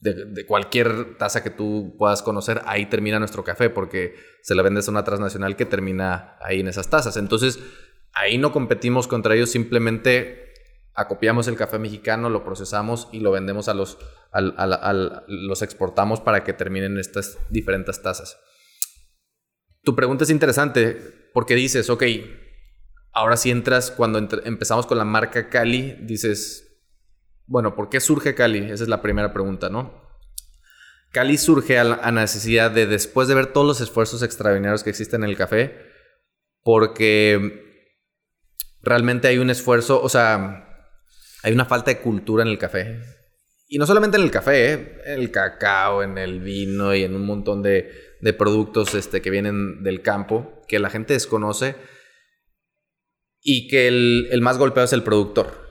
de, cualquier taza que tú puedas conocer. Ahí termina nuestro café porque se le vende a una transnacional que termina ahí en esas tazas. Entonces, ahí no competimos contra ellos, simplemente acopiamos el café mexicano, lo procesamos y lo vendemos a los, los exportamos para que terminen estas diferentes tazas tu pregunta es interesante porque dices, ok, ahora si entras, cuando empezamos con la marca Cali, dices, bueno, ¿por qué surge Cali? Esa es la primera pregunta, ¿no? Cali surge a la necesidad de, después de ver todos los esfuerzos extraordinarios que existen en el café, porque realmente hay un esfuerzo, o sea, hay una falta de cultura en el café. Y no solamente en el café, ¿eh? en el cacao, en el vino y en un montón de, de productos este, que vienen del campo, que la gente desconoce y que el, más golpeado es el productor.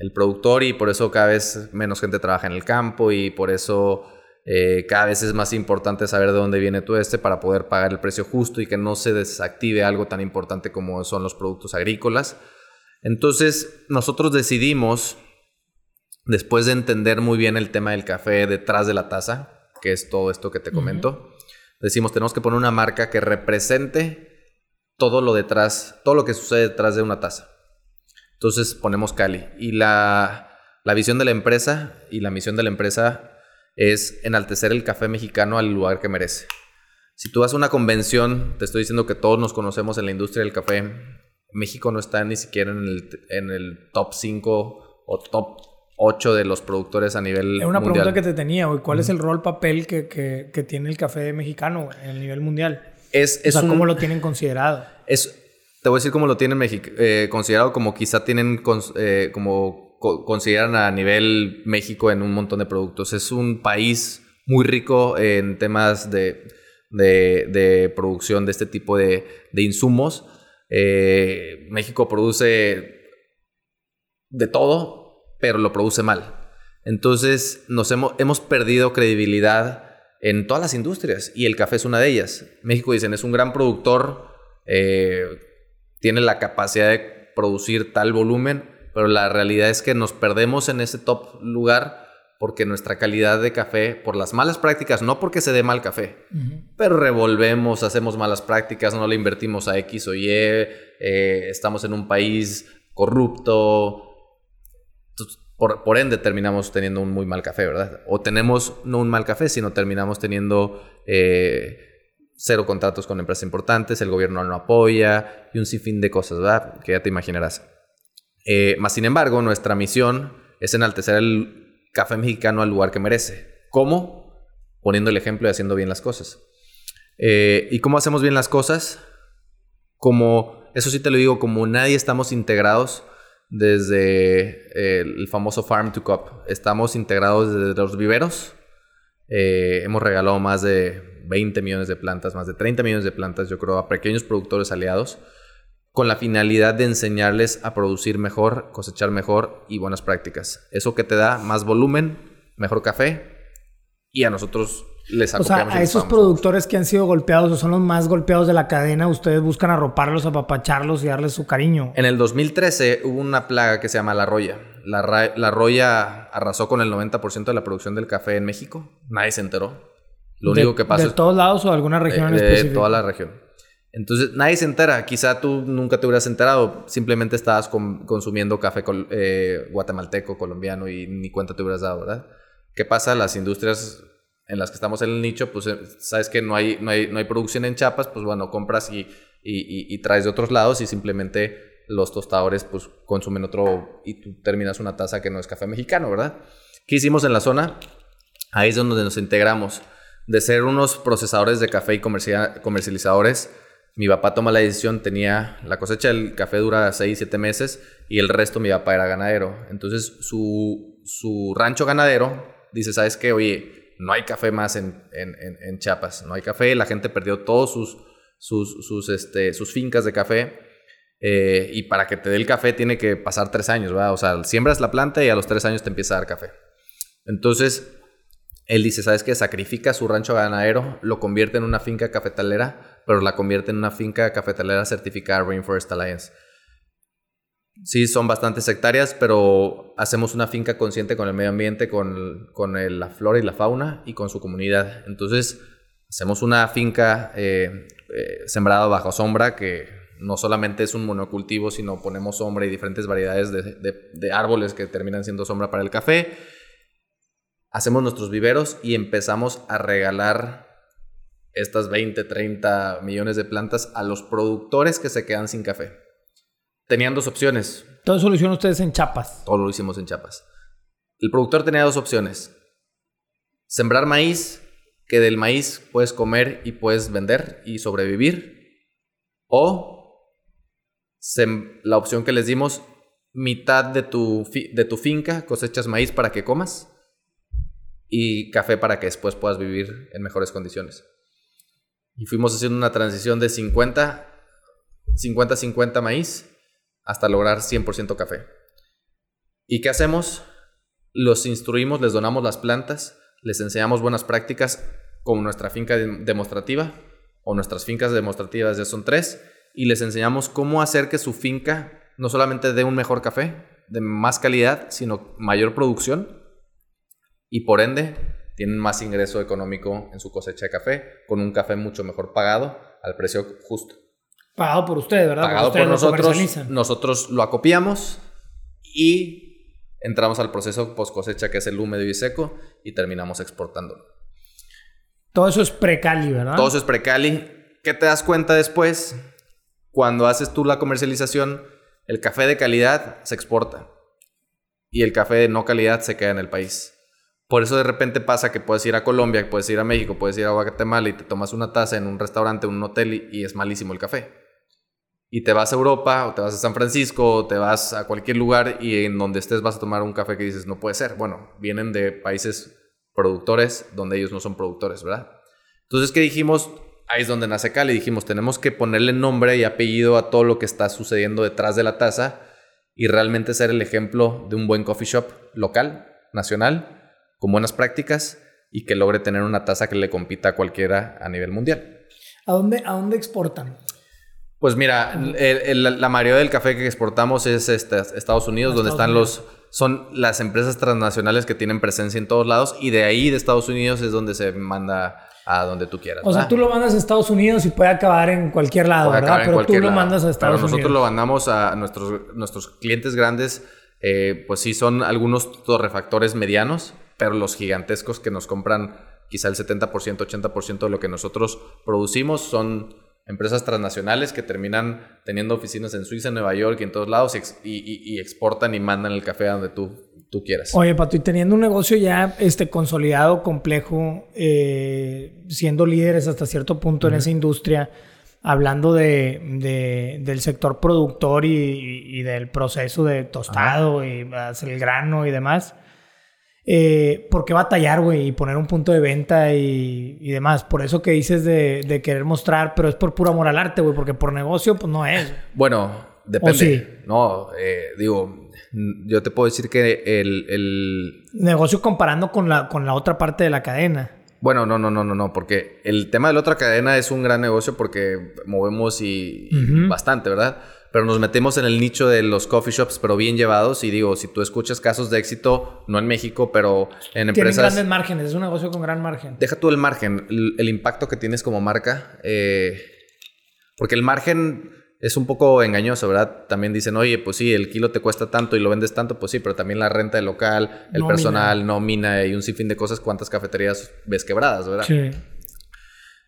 El productor y por eso cada vez menos gente trabaja en el campo y por eso eh, cada vez es más importante saber de dónde viene todo este para poder pagar el precio justo y que no se desactive algo tan importante como son los productos agrícolas. Entonces nosotros decidimos, después de entender muy bien el tema del café detrás de la taza, que es todo esto que te comento, decimos, tenemos que poner una marca que represente todo lo detrás, todo lo que sucede detrás de una taza. Entonces ponemos Cali. Y la, la visión de la empresa y la misión de la empresa es enaltecer el café mexicano al lugar que merece. Si tú vas a una convención, te estoy diciendo que todos nos conocemos en la industria del café. México no está ni siquiera en el, en el top 5 o top ocho de los productores a nivel Es una pregunta que te tenía, güey. ¿Cuál es el rol, papel que, que, tiene el café mexicano en el nivel mundial? Es, es o sea, ¿cómo lo tienen considerado? Es, te voy a decir cómo lo tienen eh, considerado, como quizá tienen, eh, como consideran a nivel México en un montón de productos. Es un país muy rico en temas de, de, de producción de este tipo de, de insumos. Eh, México produce de todo, pero lo produce mal. Entonces nos hemos, hemos perdido credibilidad en todas las industrias y el café es una de ellas. México dicen es un gran productor, eh, tiene la capacidad de producir tal volumen, pero la realidad es que nos perdemos en ese top lugar porque nuestra calidad de café, por las malas prácticas, no porque se dé mal café, pero revolvemos, hacemos malas prácticas, no le invertimos a X o Y, eh, estamos en un país corrupto, por, ende terminamos teniendo un muy mal café, ¿verdad? O tenemos no un mal café, sino terminamos teniendo eh, cero contratos con empresas importantes, el gobierno no apoya y un sinfín de cosas, ¿verdad? Que ya te imaginarás. Eh, más sin embargo, nuestra misión es enaltecer el café mexicano al lugar que merece. ¿Cómo? Poniendo el ejemplo y haciendo bien las cosas. Eh, ¿Y cómo hacemos bien las cosas? Como, eso sí te lo digo, como nadie estamos integrados desde el famoso Farm to Cup. Estamos integrados desde los viveros. Eh, hemos regalado más de 20 millones de plantas, más de 30 millones de plantas, yo creo, a pequeños productores aliados, con la finalidad de enseñarles a producir mejor, cosechar mejor y buenas prácticas. Eso que te da más volumen, mejor café y a nosotros o sea, a esos productores que han sido golpeados o son los más golpeados de la cadena, ustedes buscan arroparlos, apapacharlos y darles su cariño. En el 2013 hubo una plaga que se llama la roya. La, la roya arrasó con el 90% de la producción del café en México. Nadie se enteró. Lo único que pasa ¿De todos lados o de alguna región en específico? De toda la región. Entonces, nadie se entera. Quizá tú nunca te hubieras enterado. Simplemente estabas consumiendo café eh, guatemalteco, colombiano y ni cuenta te hubieras dado, ¿verdad? ¿Qué pasa? Las industrias en las que estamos en el nicho, pues eh, sabes que no hay, no hay, no hay producción en chapas, pues bueno, compras y, y, y, traes de otros lados y simplemente los tostadores pues consumen otro y tú terminas una taza que no es café mexicano, ¿verdad? ¿Qué hicimos en la zona? Ahí es donde nos integramos. De ser unos procesadores de café y comercializadores, mi papá toma la decisión, tenía la cosecha del café dura 6, 7 meses y el resto mi papá era ganadero. Entonces su, su rancho ganadero dice, ¿sabes qué? Oye, no hay café más en, en, en, Chiapas, no hay café, la gente perdió todos sus, sus, sus, este, sus fincas de café. Eh, y para que te dé el café tiene que pasar tres años, ¿verdad? O sea, siembras la planta y a los tres años te empieza a dar café. Entonces, él dice, ¿sabes qué? Sacrifica su rancho ganadero, lo convierte en una finca cafetalera, pero la convierte en una finca cafetalera certificada Rainforest Alliance. Sí, son bastantes hectáreas, pero hacemos una finca consciente con el medio ambiente, con, con la flora y la fauna y con su comunidad. Entonces, hacemos una finca eh, eh, sembrada bajo sombra que no solamente es un monocultivo, sino ponemos sombra y diferentes variedades de, de, árboles que terminan siendo sombra para el café. Hacemos nuestros viveros y empezamos a regalar estas 20, 30 millones de plantas a los productores que se quedan sin café tenían dos opciones. Todo eso lo hicieron ustedes en Chapas. Todo lo hicimos en Chapas. El productor tenía dos opciones. Sembrar maíz, que del maíz puedes comer y puedes vender y sobrevivir. O la opción que les dimos, mitad de tu, de tu finca cosechas maíz para que comas y café para que después puedas vivir en mejores condiciones. Y fuimos haciendo una transición de 50, 50-50 maíz hasta lograr 100% café. ¿Y qué hacemos? Los instruimos, les donamos las plantas, les enseñamos buenas prácticas como nuestra finca demostrativa o nuestras fincas demostrativas ya son tres y les enseñamos cómo hacer que su finca no solamente dé un mejor café, de más calidad, sino mayor producción y por ende tienen más ingreso económico en su cosecha de café con un café mucho mejor pagado al precio justo. Pagado por ustedes, ¿verdad? Pagado por nosotros. Nosotros lo acopiamos y entramos al proceso post cosecha que es el húmedo y seco y terminamos exportándolo. Todo eso es precali, ¿verdad? Todo eso es precali. ¿Qué te das cuenta después? Cuando haces tú la comercialización, el café de calidad se exporta y el café de no calidad se queda en el país. Por eso de repente pasa que puedes ir a Colombia, puedes ir a México, puedes ir a Guatemala y te tomas una taza en un restaurante, en un hotel y es malísimo el café y te vas a Europa o te vas a San Francisco o te vas a cualquier lugar y en donde estés vas a tomar un café que dices no puede ser. Bueno, vienen de países productores donde ellos no son productores, ¿verdad? Entonces, ¿qué dijimos? ahí es donde nace Cali. Dijimos, tenemos que ponerle nombre y apellido a todo lo que está sucediendo detrás de la taza y realmente ser el ejemplo de un buen coffee shop local, nacional, con buenas prácticas y que logre tener una taza que le compita a cualquiera a nivel mundial. ¿A dónde, a dónde exportan? Pues mira, la mayoría del café que exportamos es este, Estados Unidos, donde están los son las empresas transnacionales que tienen presencia en todos lados y de ahí de Estados Unidos es donde se manda a donde tú quieras. O sea, tú lo mandas a Estados Unidos y puede acabar en cualquier lado, ¿verdad? Pero tú lo mandas a Estados Unidos. Nosotros lo mandamos a nuestros, nuestros clientes grandes, eh, pues sí son algunos torrefactores medianos, pero los gigantescos que nos compran quizá el 70%, 80% de lo que nosotros producimos son empresas transnacionales que terminan teniendo oficinas en Suiza, Nueva York y en todos lados y, exportan y mandan el café a donde tú, tú quieras. Oye, Pato, y teniendo un negocio ya este, consolidado, complejo, eh, siendo líderes hasta cierto punto en esa industria, hablando de, del sector productor y, del proceso de tostado y el grano y demás, eh, ¿por qué batallar, güey? Y poner un punto de venta y, demás. Por eso que dices de, querer mostrar, pero es por pura amor al arte, güey, porque por negocio, pues no es. Bueno, depende. No, eh, digo, yo te puedo decir que el, Negocio comparando con la, con la otra parte de la cadena. Bueno, no, no, no, no, no, porque el tema de la otra cadena es un gran negocio porque movemos y bastante, ¿verdad? Pero nos metemos en el nicho de los coffee shops, pero bien llevados. Y digo, si tú escuchas casos de éxito, no en México, pero en empresas... Tienen grandes márgenes, es un negocio con gran margen. Deja tú el margen, el, impacto que tienes como marca. Eh, porque el margen es un poco engañoso, ¿verdad? También dicen, oye, pues sí, el kilo te cuesta tanto y lo vendes tanto, pues sí, pero también la renta del local, el personal, nómina y un sinfín de cosas, cuántas cafeterías ves quebradas, ¿verdad? Sí.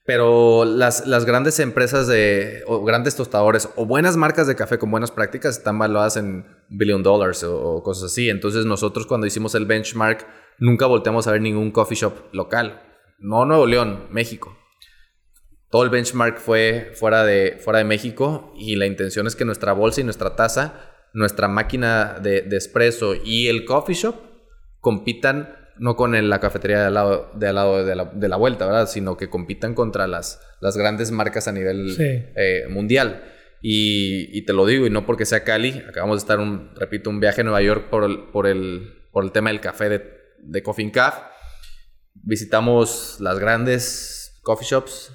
Pero las, las, grandes empresas de, o grandes tostadores o buenas marcas de café con buenas prácticas están valuadas en billion dollars o, cosas así. Entonces nosotros cuando hicimos el benchmark nunca volteamos a ver ningún coffee shop local. No Nuevo León, México. Todo el benchmark fue fuera de, fuera de México y la intención es que nuestra bolsa y nuestra taza, nuestra máquina de, de espresso y el coffee shop compitan no con la cafetería de al lado, de, al lado de, la, vuelta, ¿verdad? Sino que compitan contra las, las grandes marcas a nivel eh, mundial. Y, te lo digo, y no porque sea Cali, acabamos de estar, un, repito, un viaje a Nueva York por el, por el, por el tema del café de, de Coffee Caf. Visitamos las grandes coffee shops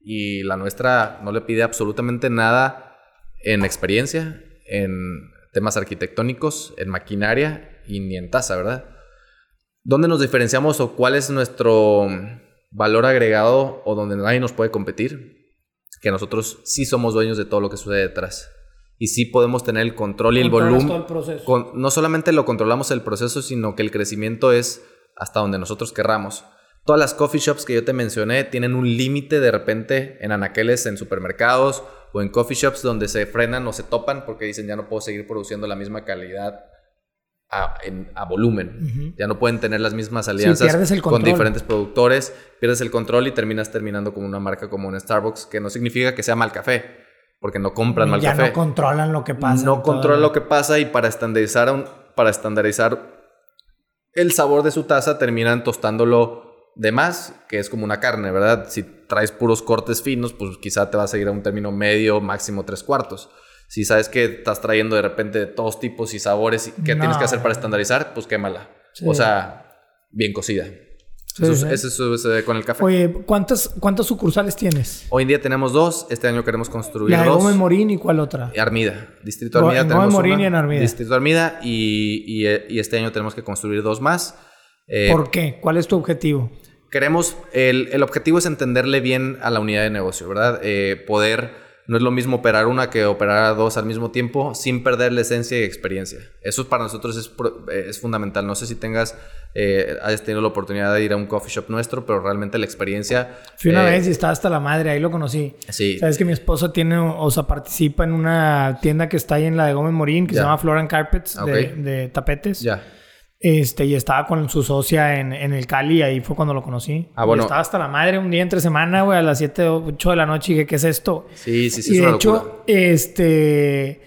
y la nuestra no le pide absolutamente nada en experiencia, en temas arquitectónicos, en maquinaria y ni en tasa, ¿verdad? ¿Dónde nos diferenciamos o cuál es nuestro valor agregado o donde nadie nos puede competir? Que nosotros sí somos dueños de todo lo que sucede detrás. Y sí podemos tener el control y el volumen. no solamente lo controlamos el proceso, sino que el crecimiento es hasta donde nosotros querramos. Todas las coffee shops que yo te mencioné tienen un límite de repente en anaqueles, en supermercados o en coffee shops donde se frenan o se topan porque dicen ya no puedo seguir produciendo la misma calidad a, volumen. Ya no pueden tener las mismas alianzas con diferentes productores, pierdes el control y terminas terminando como una marca como un Starbucks, que no significa que sea mal café, porque no compran mal café. Ya no controlan lo que pasa. No controlan lo que pasa y para estandarizar, un, para estandarizar el sabor de su taza terminan tostándolo de más, que es como una carne, ¿verdad? Si traes puros cortes finos, pues quizá te vas a ir a un término medio, máximo tres cuartos. Si sabes que estás trayendo de repente de todos tipos y sabores, ¿qué tienes que hacer para estandarizar? Pues quémala. O sea, bien cocida. eso, es con el café. Oye, ¿cuántas, ¿cuántas sucursales tienes? Hoy en día tenemos dos. Este año queremos construir La de Gómez Morín y cuál otra? Armida. Distrito Armida. Gómez tenemos Morín y en Armida. Distrito Armida y, y, este año tenemos que construir dos más. Eh, ¿Por qué? ¿Cuál es tu objetivo? Queremos, el, el, objetivo es entenderle bien a la unidad de negocio, ¿verdad? Eh, poder no es lo mismo operar una que operar a dos al mismo tiempo sin perder la esencia y experiencia. Eso para nosotros es, eh, es fundamental. No sé si tengas, eh, hayas tenido la oportunidad de ir a un coffee shop nuestro, pero realmente la experiencia... Fui una eh, vez y estaba hasta la madre, ahí lo conocí. Sí. Sabes que mi esposo tiene, o sea, participa en una tienda que está ahí en la de Gómez Morín, que se llama Flora Carpets, de, de, tapetes. Ya. Este, y estaba con su socia en, en el Cali, ahí fue cuando lo conocí. Ah, bueno. estaba hasta la madre un día entre semana, güey, a las 7, 8 de la noche y dije, ¿qué es esto? Sí, sí, sí. Y de hecho, este,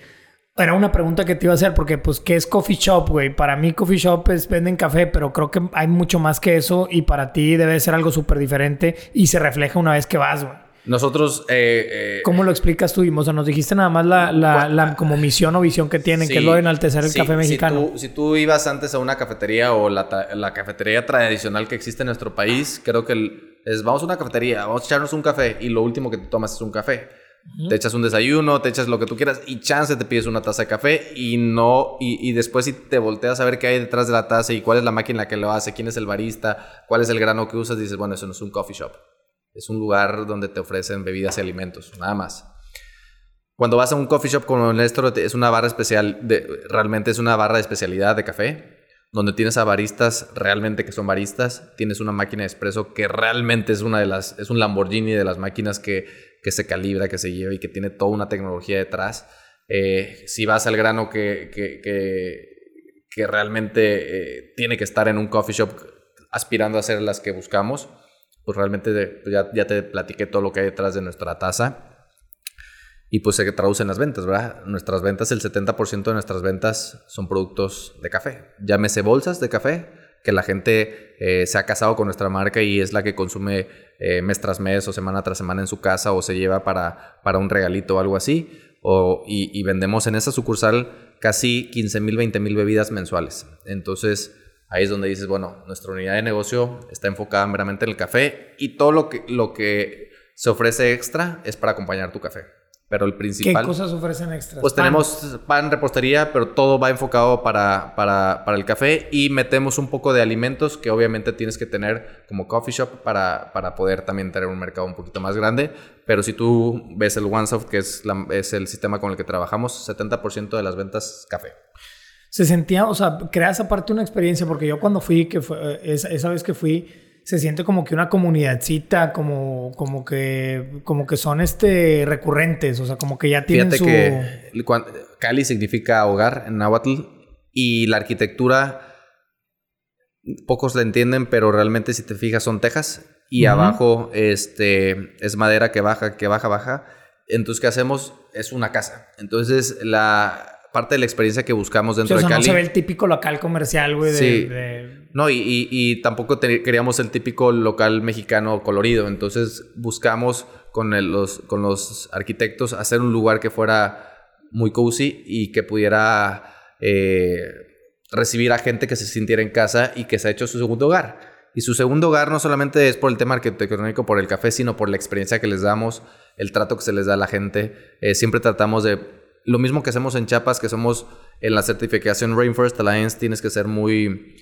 era una pregunta que te iba a hacer, porque pues, ¿qué es coffee shop, güey? Para mí coffee shop es venden café, pero creo que hay mucho más que eso y para ti debe ser algo súper diferente y se refleja una vez que vas, güey. Nosotros... Eh, eh, ¿Cómo lo explicas tú? O sea, nos dijiste nada más la, la, la como misión o visión que tienen, que es lo de enaltecer el café mexicano. Si tú, si tú, ibas antes a una cafetería o la, la, cafetería tradicional que existe en nuestro país, creo que es vamos a una cafetería, vamos a echarnos un café y lo último que te tomas es un café. Te echas un desayuno, te echas lo que tú quieras y chance te pides una taza de café y no, y, y, después si te volteas a ver qué hay detrás de la taza y cuál es la máquina que lo hace, quién es el barista, cuál es el grano que usas, dices, bueno, eso no es un coffee shop. Es un lugar donde te ofrecen bebidas y alimentos, nada más. Cuando vas a un coffee shop como Néstor, es una barra especial, de, realmente es una barra de especialidad de café, donde tienes a baristas realmente que son baristas, tienes una máquina de espresso que realmente es una de las, es un Lamborghini de las máquinas que, que se calibra, que se lleva y que tiene toda una tecnología detrás. Eh, si vas al grano que, que, que, realmente eh, tiene que estar en un coffee shop aspirando a ser las que buscamos, pues realmente pues ya, ya te platiqué todo lo que hay detrás de nuestra taza. Y pues se traduce en las ventas, ¿verdad? Nuestras ventas, el 70% de nuestras ventas son productos de café. Llámese bolsas de café, que la gente eh, se ha casado con nuestra marca y es la que consume eh, mes tras mes o semana tras semana en su casa o se lleva para, para un regalito o algo así. Y, y vendemos en esa sucursal casi 15 mil, 20 mil bebidas mensuales. Entonces, ahí es donde dices, bueno, nuestra unidad de negocio está enfocada meramente en el café y todo lo que, lo que se ofrece extra es para acompañar tu café. Pero el principal... ¿Qué cosas ofrecen extras? Pues tenemos pan, repostería, pero todo va enfocado para, para, para, el café y metemos un poco de alimentos que obviamente tienes que tener como coffee shop para, para poder también tener un mercado un poquito más grande. Pero si tú ves el OneSoft, que es, la, es el sistema con el que trabajamos, 70% de las ventas café se sentía, o sea, creas aparte una experiencia, porque yo cuando fui, que fue, esa, esa, vez que fui, se siente como que una comunidadcita, como, como que, como que son este recurrentes, o sea, como que ya tienen Fíjate que Cali significa hogar en náhuatl y la arquitectura pocos la entienden, pero realmente si te fijas son tejas y abajo este es madera que baja, que baja, baja. Entonces, ¿qué hacemos? Es una casa. Entonces, la parte de la experiencia que buscamos dentro de Cali. No se ve el típico local comercial, güey. Sí. No, y, y, tampoco queríamos el típico local mexicano colorido. Entonces buscamos con, los, con los arquitectos hacer un lugar que fuera muy cozy y que pudiera eh, recibir a gente que se sintiera en casa y que se ha hecho su segundo hogar. Y su segundo hogar no solamente es por el tema arquitectónico, por el café, sino por la experiencia que les damos, el trato que se les da a la gente. Eh, siempre tratamos de lo mismo que hacemos en Chiapas, que somos en la certificación Rainforest Alliance, tienes que ser muy,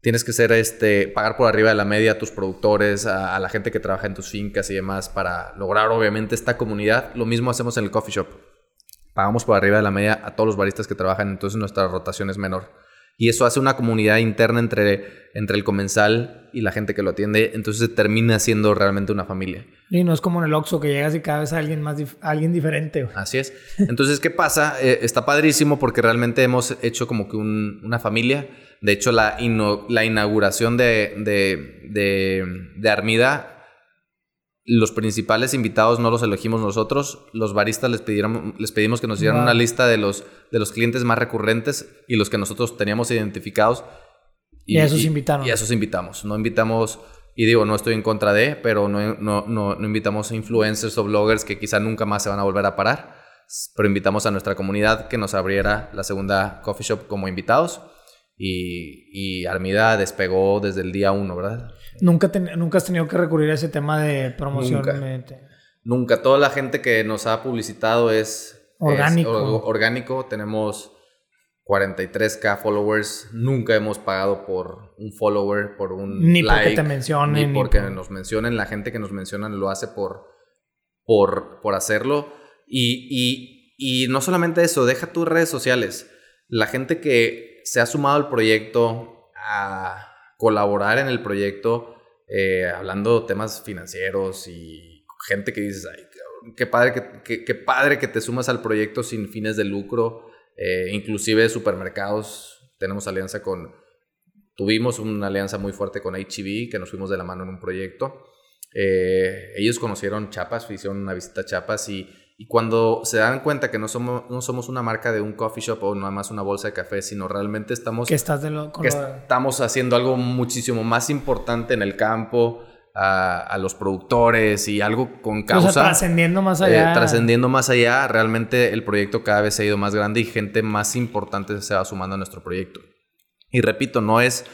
tienes que ser este, pagar por arriba de la media a tus productores, a, la gente que trabaja en tus fincas y demás para lograr obviamente esta comunidad. Lo mismo hacemos en el coffee shop. Pagamos por arriba de la media a todos los baristas que trabajan, entonces nuestra rotación es menor. Y eso hace una comunidad interna entre, entre el comensal y la gente que lo atiende. Entonces termina siendo realmente una familia. Y no es como en el Oxxo que llegas y cada vez a alguien más alguien diferente. Así es. Entonces, ¿qué pasa? Eh, está padrísimo porque realmente hemos hecho como que una familia. De hecho, la, la inauguración de, de, de, de Armida los principales invitados no los elegimos nosotros. Los baristas les, pidieron, les pedimos que nos dieran una lista de los, de los clientes más recurrentes y los que nosotros teníamos identificados. Y, a esos invitamos. Y a esos invitamos. No invitamos, y digo, no estoy en contra de, pero no, no, no, no invitamos a influencers o bloggers que quizá nunca más se van a volver a parar. Pero invitamos a nuestra comunidad que nos abriera la segunda coffee shop como invitados. Y, y Armida despegó desde el día uno, ¿verdad? ¿Nunca, ¿Nunca has tenido que recurrir a ese tema de promoción? Nunca. Toda la gente que nos ha publicitado es orgánico. orgánico. Tenemos 43k followers. Nunca hemos pagado por un follower, por un ni porque te mencionen. Ni porque nos mencionen. La gente que nos mencionan lo hace por, por, por hacerlo. Y, y, y no solamente eso, deja tus redes sociales. La gente que se ha sumado al proyecto a colaborar en el proyecto, eh, hablando temas financieros y gente que dices, ay, qué padre que, qué, padre que te sumas al proyecto sin fines de lucro, eh, inclusive supermercados, tenemos alianza con, tuvimos una alianza muy fuerte con HEB, que nos fuimos de la mano en un proyecto. Eh, ellos conocieron Chapas, hicieron una visita a Chapas y y cuando se dan cuenta que no somos, no somos una marca de un coffee shop o nada más una bolsa de café, sino realmente estamos, que estás de lo, estamos haciendo algo muchísimo más importante en el campo, a, los productores y algo con causa. O sea, trascendiendo más allá. Eh, trascendiendo más allá, realmente el proyecto cada vez se ha ido más grande y gente más importante se va sumando a nuestro proyecto. Y repito, no es,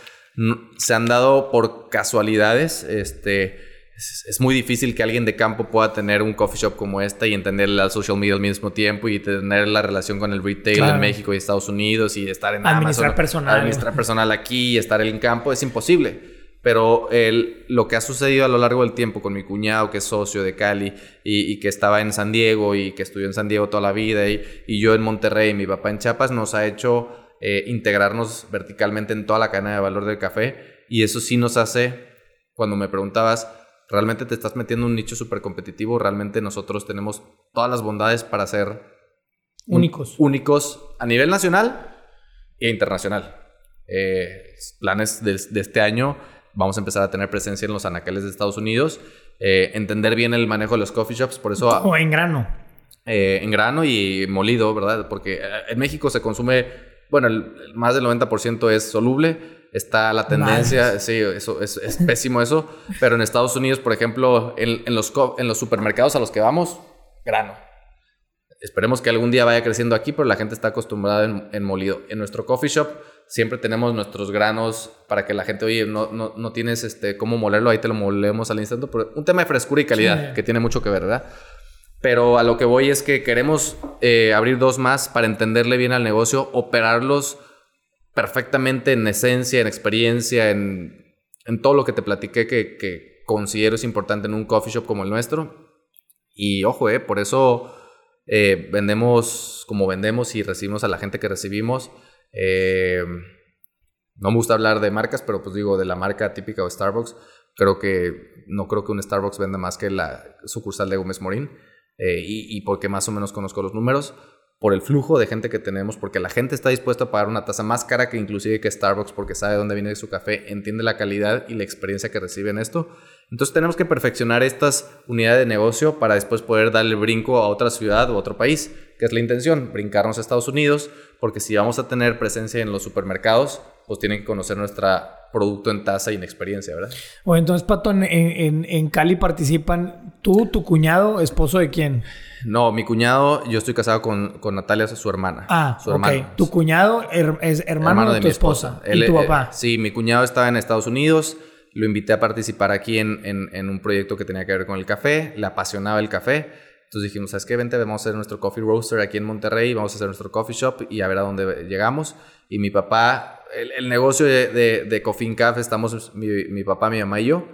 se han dado por casualidades, este, es, muy difícil que alguien de campo pueda tener un coffee shop como esta y entender la social media al mismo tiempo y tener la relación con el retail en México y Estados Unidos y estar en administrar personal. Administrar personal aquí y estar en campo es imposible. Pero el, lo que ha sucedido a lo largo del tiempo con mi cuñado, que es socio de Cali y, que estaba en San Diego y que estudió en San Diego toda la vida, y, y yo en Monterrey y mi papá en Chiapas, nos ha hecho eh, integrarnos verticalmente en toda la cadena de valor del café. Y eso sí nos hace, cuando me preguntabas, ¿realmente te estás metiendo en un nicho súper competitivo? ¿Realmente nosotros tenemos todas las bondades para ser únicos? Únicos a nivel nacional e internacional. Eh, planes de, de este año vamos a empezar a tener presencia en los anaqueles de Estados Unidos, eh, entender bien el manejo de los coffee shops, por eso... O en grano. Eh, en grano y molido, ¿verdad? Porque eh, en México se consume, bueno, el, más del 90% es soluble, está la tendencia, sí, eso es, pésimo eso, pero en Estados Unidos, por ejemplo, en, los, en los supermercados a los que vamos, grano. Esperemos que algún día vaya creciendo aquí, pero la gente está acostumbrada en, en molido. En nuestro coffee shop siempre tenemos nuestros granos para que la gente, oye, no, no, no tienes este, cómo molerlo, ahí te lo molemos al instante. Pero un tema de frescura y calidad que tiene mucho que ver, ¿verdad? Pero a lo que voy es que queremos eh, abrir dos más para entenderle bien al negocio, operarlos perfectamente en esencia, en experiencia, en, en todo lo que te platiqué que, que, considero es importante en un coffee shop como el nuestro. Y ojo, eh, por eso eh, vendemos como vendemos y recibimos a la gente que recibimos. Eh, no me gusta hablar de marcas, pero pues digo, de la marca típica de Starbucks, creo que no creo que un Starbucks venda más que la sucursal de Gómez Morín. Eh, y, porque más o menos conozco los números, por el flujo de gente que tenemos, porque la gente está dispuesta a pagar una tasa más cara que inclusive que Starbucks porque sabe dónde viene su café, entiende la calidad y la experiencia que recibe en esto. Entonces tenemos que perfeccionar estas unidades de negocio para después poder darle brinco a otra ciudad o otro país, que es la intención, brincarnos a Estados Unidos, porque si vamos a tener presencia en los supermercados, pues tienen que conocer nuestro producto en tasa y en experiencia, ¿verdad? O entonces, Pato, en, en Cali participan tú, tu cuñado, esposo de quién? No, mi cuñado, yo estoy casado con, con Natalia, su hermana. Ah, su ok. Tu cuñado es hermano, de, tu mi esposa. ¿Y tu papá? Eh, sí, mi cuñado estaba en Estados Unidos. Lo invité a participar aquí en, en, un proyecto que tenía que ver con el café. Le apasionaba el café. Entonces dijimos, ¿sabes qué? Vente, vamos a hacer nuestro coffee roaster aquí en Monterrey. Vamos a hacer nuestro coffee shop y a ver a dónde llegamos. Y mi papá, el, negocio de, de, de Coffee Café, estamos mi, mi papá, mi mamá y yo.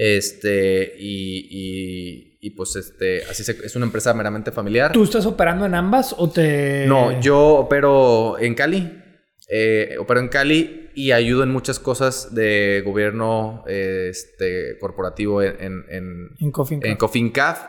Este, y, y, pues este, así es una empresa meramente familiar. ¿Tú estás operando en ambas o te...? No, yo opero en Cali. Eh, opero en Cali y ayudo en muchas cosas de gobierno este, corporativo en, en, en, en Cofincaf,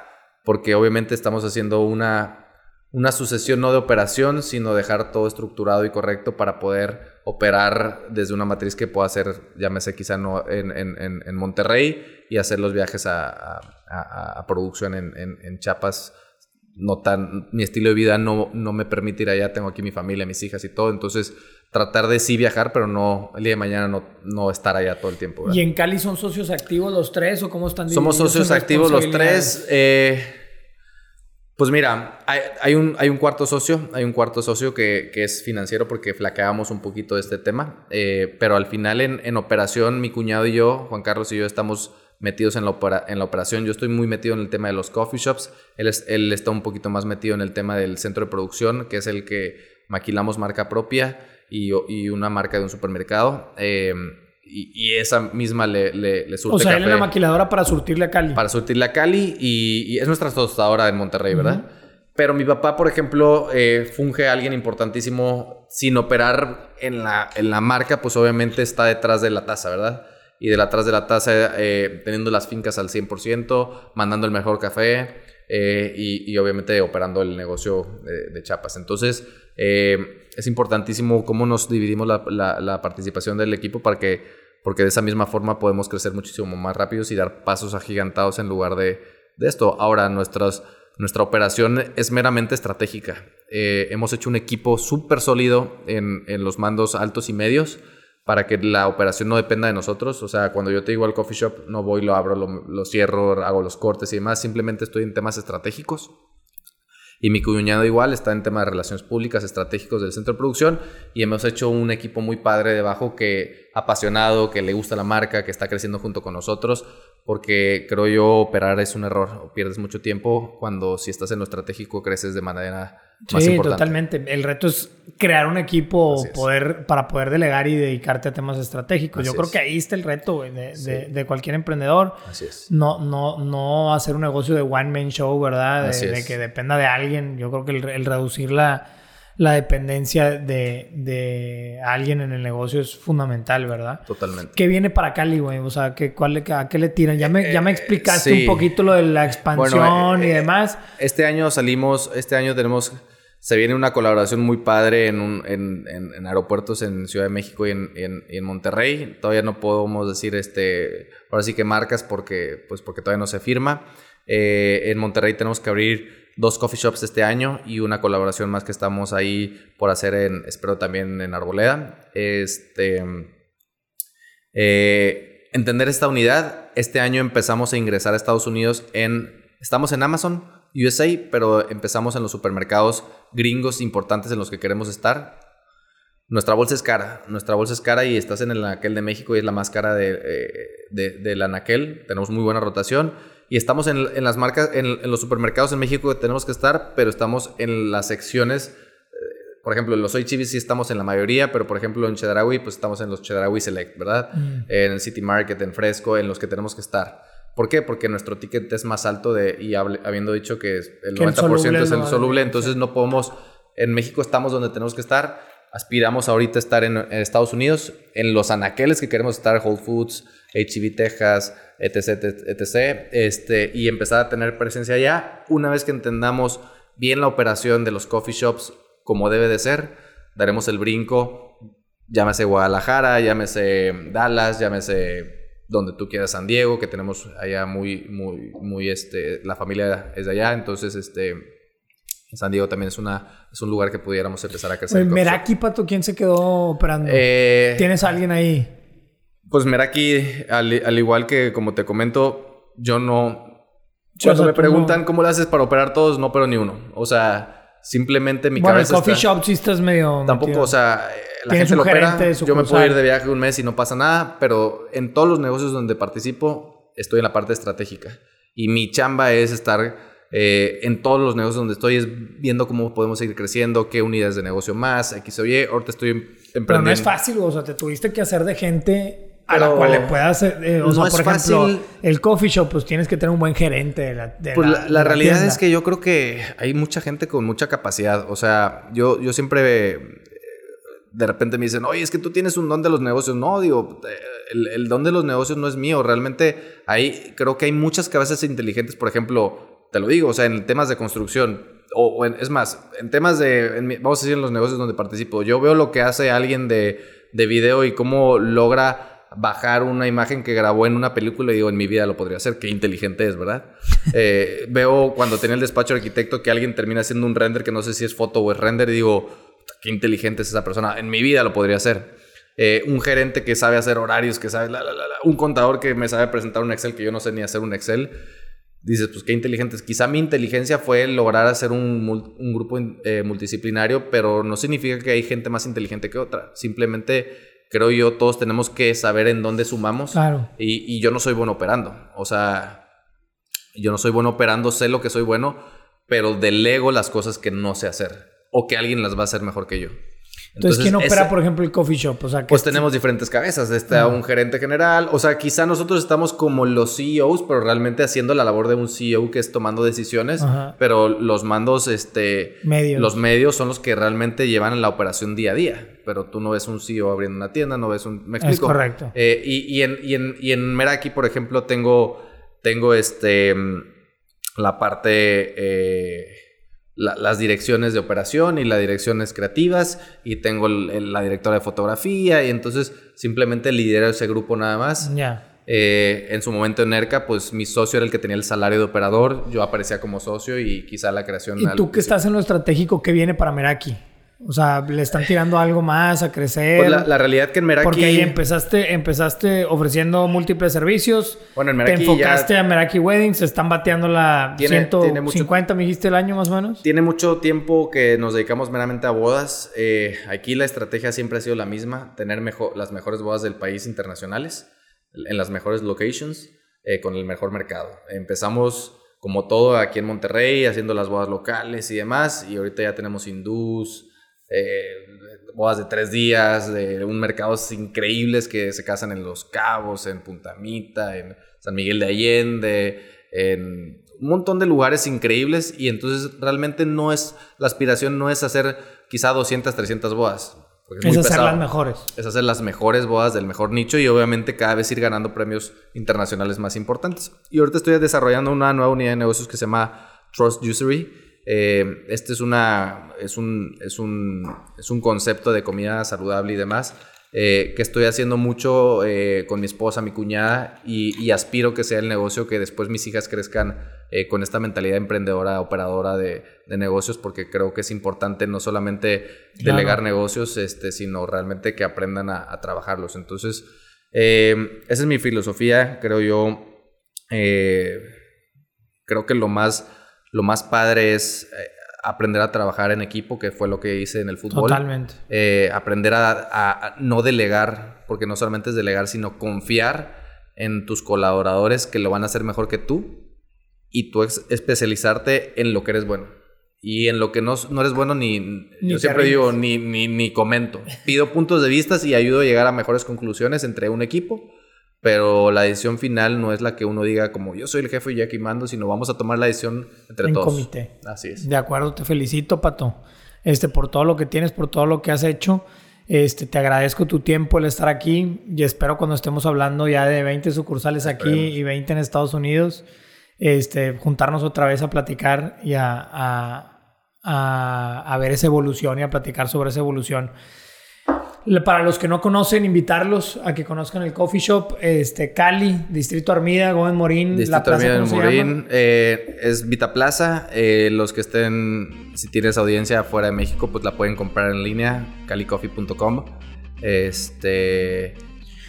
porque obviamente estamos haciendo una una sucesión no de operación, sino dejar todo estructurado y correcto para poder operar desde una matriz que pueda ser, llámese quizá no, en, en, en Monterrey y hacer los viajes a, a, a producción en, en, Chiapas. No tan, mi estilo de vida no, no me permite ir allá, tengo aquí mi familia, mis hijas y todo, entonces tratar de sí viajar, pero no el día de mañana no, no estar allá todo el tiempo. ¿Y en Cali son socios activos los tres o cómo están Somos socios activos los tres. Eh, pues mira, hay, un, hay un cuarto socio, hay un cuarto socio que, es financiero porque flaqueamos un poquito de este tema, eh, pero al final en, operación mi cuñado y yo, Juan Carlos y yo estamos metidos en la, en la operación. Yo estoy muy metido en el tema de los coffee shops, él, él está un poquito más metido en el tema del centro de producción, que es el que maquilamos marca propia y, y una marca de un supermercado. Eh, y, esa misma le, le, surte O sea, él es la maquiladora para surtirle a Cali. Para surtirle a Cali y, es nuestra tostadora en Monterrey, ¿verdad? Pero mi papá, por ejemplo, eh, funge a alguien importantísimo sin operar en la, en la marca, pues obviamente está detrás de la taza, ¿verdad? Y de atrás de la taza, eh, teniendo las fincas al 100%, mandando el mejor café eh, y, obviamente operando el negocio de, de Chapas. Entonces, es importantísimo cómo nos dividimos la, la participación del equipo para que porque de esa misma forma podemos crecer muchísimo más rápido y dar pasos agigantados en lugar de, esto. Ahora, nuestras, nuestra operación es meramente estratégica. Eh, hemos hecho un equipo súper sólido en, los mandos altos y medios para que la operación no dependa de nosotros. O sea, cuando yo te digo al coffee shop, no voy, lo abro, lo, lo cierro, hago los cortes y demás. Simplemente estoy en temas estratégicos. Y mi cuñado igual está en temas de relaciones públicas estratégicos del centro de producción y hemos hecho un equipo muy padre debajo que apasionado, que le gusta la marca, que está creciendo junto con nosotros, porque creo yo operar es un error, pierdes mucho tiempo cuando si estás en lo estratégico creces de manera más Sí, importante. totalmente. El reto es crear un equipo poder, para poder delegar y dedicarte a temas estratégicos. Yo creo que ahí está el reto güey, de, Sí. de- de cualquier emprendedor. Así es. No, no, no hacer un negocio de one man show, ¿verdad? De, de que dependa de alguien. Yo creo que el, el reducir la, la dependencia de, de alguien en el negocio es fundamental, ¿verdad? Totalmente. ¿Qué viene para Cali, güey? O sea, ¿qué, cuál, ¿a qué le tiran? Ya me, ya me Eh, explicaste sí. un poquito lo de la expansión Bueno, eh, y eh, demás. Este año salimos, este año tenemos, se viene una colaboración muy padre en, un- en, en- en aeropuertos en Ciudad de México y en, Monterrey. Todavía no podemos decir, este, ahora sí que marcas porque, pues porque todavía no se firma. En Monterrey tenemos que abrir dos coffee shops este año y una colaboración más que estamos ahí por hacer en, espero también en Arboleda. Este, eh, entender esta unidad. Este año empezamos a ingresar a Estados Unidos en... Estamos en Amazon, USA, pero empezamos en los supermercados gringos importantes en los que queremos estar. Nuestra bolsa es cara. Nuestra bolsa es cara y estás en el anaquel de México y es la más cara de, eh, de- del anaquel. Tenemos muy buena rotación. Y estamos en, en las marcas, en, en los supermercados en México que tenemos que estar, pero estamos en las secciones por ejemplo, en los Soy Chivis sí estamos en la mayoría, pero por ejemplo en Chedraui, pues estamos en los Chedraui Select, ¿verdad? Mm. En el City Market, en Fresco, en los que tenemos que estar. ¿Por qué? Porque nuestro ticket es más alto de, y hable- habiendo dicho que el Que el 90% soluble es el soluble, entonces no podemos, en México estamos donde tenemos que estar, aspiramos ahorita a estar en, en Estados Unidos, en los anaqueles que queremos estar, Whole Foods, HEB Texas, etc, etc, este, y empezar a tener presencia allá. Una vez que entendamos bien la operación de los coffee shops como debe de ser, daremos el brinco, llámese Guadalajara, llámese Dallas, llámese donde tú quieras San Diego, que tenemos allá muy, muy, muy, este, la familia es de allá, entonces, este, San Diego también es una, es un lugar que pudiéramos empezar a crecer. Oye. Meraki, Pato, ¿quién se quedó operando? Eh, ¿Tienes a alguien ahí? Pues Meraki, al, al igual que como te comento, yo no... Sí, o Cuando sea, me preguntan no- cómo le haces para operar todos, no pero ni uno. O sea, simplemente mi bueno, el cabeza coffee está- shop sí estás medio... Tampoco, metido. o sea, la gente lo opera. gerente Yo me puedo ir de viaje un mes y no pasa nada, pero en todos los negocios donde participo, estoy en la parte estratégica. Y mi chamba es estar eh, en todos los negocios donde estoy, es viendo cómo podemos seguir creciendo, qué unidades de negocio más, X o Y. Ahorita estoy em- emprendiendo. Pero no es fácil, o sea, te tuviste que hacer de gente a la cual le puedas... eh, o No sea, es por ejemplo, fácil. el coffee shop, pues tienes que tener un buen gerente de la de Pues la, realidad tienda. es que yo creo que hay mucha gente con mucha capacidad. O sea, yo, yo siempre eh, de repente me dicen, oye, es que tú tienes un don de los negocios. No, digo, eh, el, el don de los negocios no es mío. Realmente hay, creo que hay muchas cabezas inteligentes. Por ejemplo, te lo digo, o sea, en temas de construcción. O, o en- es más, en temas de, en vamos a decir, en los negocios donde participo. Yo veo lo que hace alguien de, de video y cómo logra bajar una imagen que grabó en una película y digo, en mi vida lo podría hacer. Qué inteligente es, ¿verdad? Eh, veo cuando tenía el despacho de arquitecto que alguien termina haciendo un render que no sé si es foto o es render y digo, "Puta, qué inteligente es esa persona. En mi vida lo podría hacer. Eh, un gerente que sabe hacer horarios, que sabe, la, la, la, un contador que me sabe presentar un Excel que yo no sé ni hacer un Excel. Dices, pues qué inteligentes. Quizá mi inteligencia fue lograr hacer un grupo eh, multidisciplinario, pero no significa que hay gente más inteligente que otra. Simplemente creo yo, todos tenemos que saber en dónde sumamos. Claro. Y, y yo no soy bueno operando. O sea, yo no soy bueno operando, sé lo que soy bueno, pero delego las cosas que no sé hacer. O que alguien las va a hacer mejor que yo. Entonces, ¿quién opera, ese- por ejemplo, el coffee shop? O sea, que pues tenemos diferentes cabezas. Está un gerente general. O sea, quizá nosotros estamos como los CEOs, pero realmente haciendo la labor de un CEO que es tomando decisiones. Pero los mandos, este. Medios. Los medios son los que realmente llevan la operación día a día. Pero tú no ves un CEO abriendo una tienda, no ves un. ¿Me Es explico? correcto. Eh, y, y en, y, en, y en Meraki, por ejemplo, tengo. Tengo este. La parte. eh, la- las direcciones de operación y las direcciones creativas y tengo el- el- la directora de fotografía y entonces simplemente lidero ese grupo nada más. Ya. Eh, en su momento en ERCA, pues mi socio era el que tenía el salario de operador, yo aparecía como socio y quizá la creación... ¿Y tú que estás en lo estratégico, qué viene para Meraki? O sea, le están tirando algo más a crecer. Pues la, la realidad que en Meraki... Porque ahí empezaste, empezaste ofreciendo múltiples servicios. Bueno, en Te Meraki enfocaste ya a Meraki Weddings. Están bateando la Tiene- tiene 150, me dijiste el año más o menos. tiene mucho tiempo que nos dedicamos meramente a bodas. Eh, aquí la estrategia siempre ha sido la misma, tener mejo- las mejores bodas del país internacionales, en las mejores locations, eh, con el mejor mercado. Empezamos como todo aquí en Monterrey, haciendo las bodas locales y demás, y ahorita ya tenemos hindús, eh, bodas de tres días, de un mercados increíbles que se casan en Los Cabos, en Punta Mita, en San Miguel de Allende, en un montón de lugares increíbles y entonces realmente no es, la aspiración no es hacer quizá 200, 300 bodas. Es hacer pesado. las mejores. Es hacer las mejores bodas del mejor nicho y obviamente cada vez ir ganando premios internacionales más importantes. Y ahorita estoy desarrollando una nueva unidad de negocios que se llama Trust Usury. Eh, este es, una, es, un, es, un, es un concepto de comida saludable y demás eh, que estoy haciendo mucho eh, con mi esposa, mi cuñada y, y aspiro que sea el negocio que después mis hijas crezcan eh, con esta mentalidad emprendedora, operadora de, de negocios porque creo que es importante no solamente Claro. delegar negocios, este, sino realmente que aprendan a, a trabajarlos. Entonces, esa es mi filosofía, creo yo. creo que lo más, lo más padre es eh, aprender a trabajar en equipo, que fue lo que hice en el fútbol. Totalmente. Eh, aprender a, a- a no delegar, porque no solamente es delegar, sino confiar en tus colaboradores que lo van a hacer mejor que tú y tú ex- especializarte en lo que eres bueno. Y en lo que no, no eres bueno ni... Ni yo siempre digo, ni, ni, ni comento. Pido puntos de vista y ayudo a llegar a mejores conclusiones entre un equipo, pero la decisión final no es la que uno diga como yo soy el jefe y aquí mando, sino vamos a tomar la decisión entre En todos. comité. Así es. De acuerdo, te felicito, Pato. Este, por todo lo que tienes, por todo lo que has hecho. Este, te agradezco tu tiempo, el estar aquí y espero cuando estemos hablando ya de 20 sucursales aquí Esperemos. y 20 en Estados Unidos, este, juntarnos otra vez a platicar y a, a, a- a ver esa evolución y a platicar sobre esa evolución. Para los que no conocen, invitarlos a que conozcan el coffee shop, este, Cali, Distrito Armida, Gómez Morín, Distrito plaza, Armida en ¿cómo se llama? Morín eh, es Vita Plaza. Eh, los que estén, si tienes audiencia fuera de México, pues la pueden comprar en línea, calicoffee.com. Este.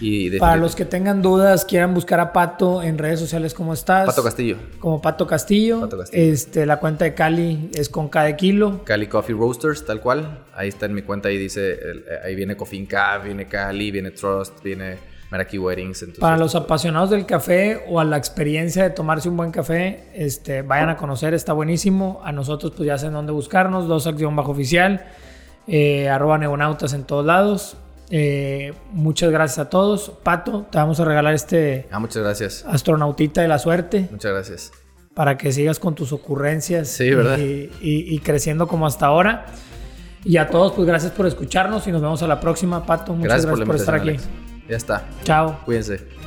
Y Para los que tengan dudas, quieran buscar a Pato en redes sociales, ¿cómo estás? Pato Castillo, Como Pato Castillo. Pato Castillo. Este, la cuenta de Cali es con cada kilo. Cali Coffee Roasters, tal cual. Ahí está en mi cuenta, ahí dice, el- eh, ahí viene Coffee Caf, viene Cali, viene Trust, viene Meraki Weddings. Entonces, Para los apasionados del café o a la experiencia de tomarse un buen café, este, vayan a conocer, está buenísimo. A nosotros pues ya saben dónde buscarnos, dos acción bajo oficial, eh, arroba neonautas en todos lados. Eh, muchas gracias a todos. Pato, te vamos a regalar este Ah, muchas gracias. astronautita de la suerte. Muchas gracias. para que sigas con tus ocurrencias Sí, ¿verdad? Y, y- y creciendo como hasta ahora. Y a todos, pues gracias por escucharnos y nos vemos a la próxima, Pato. Muchas Gracias, gracias, por estar aquí. Alex. Ya está. Chao. Cuídense.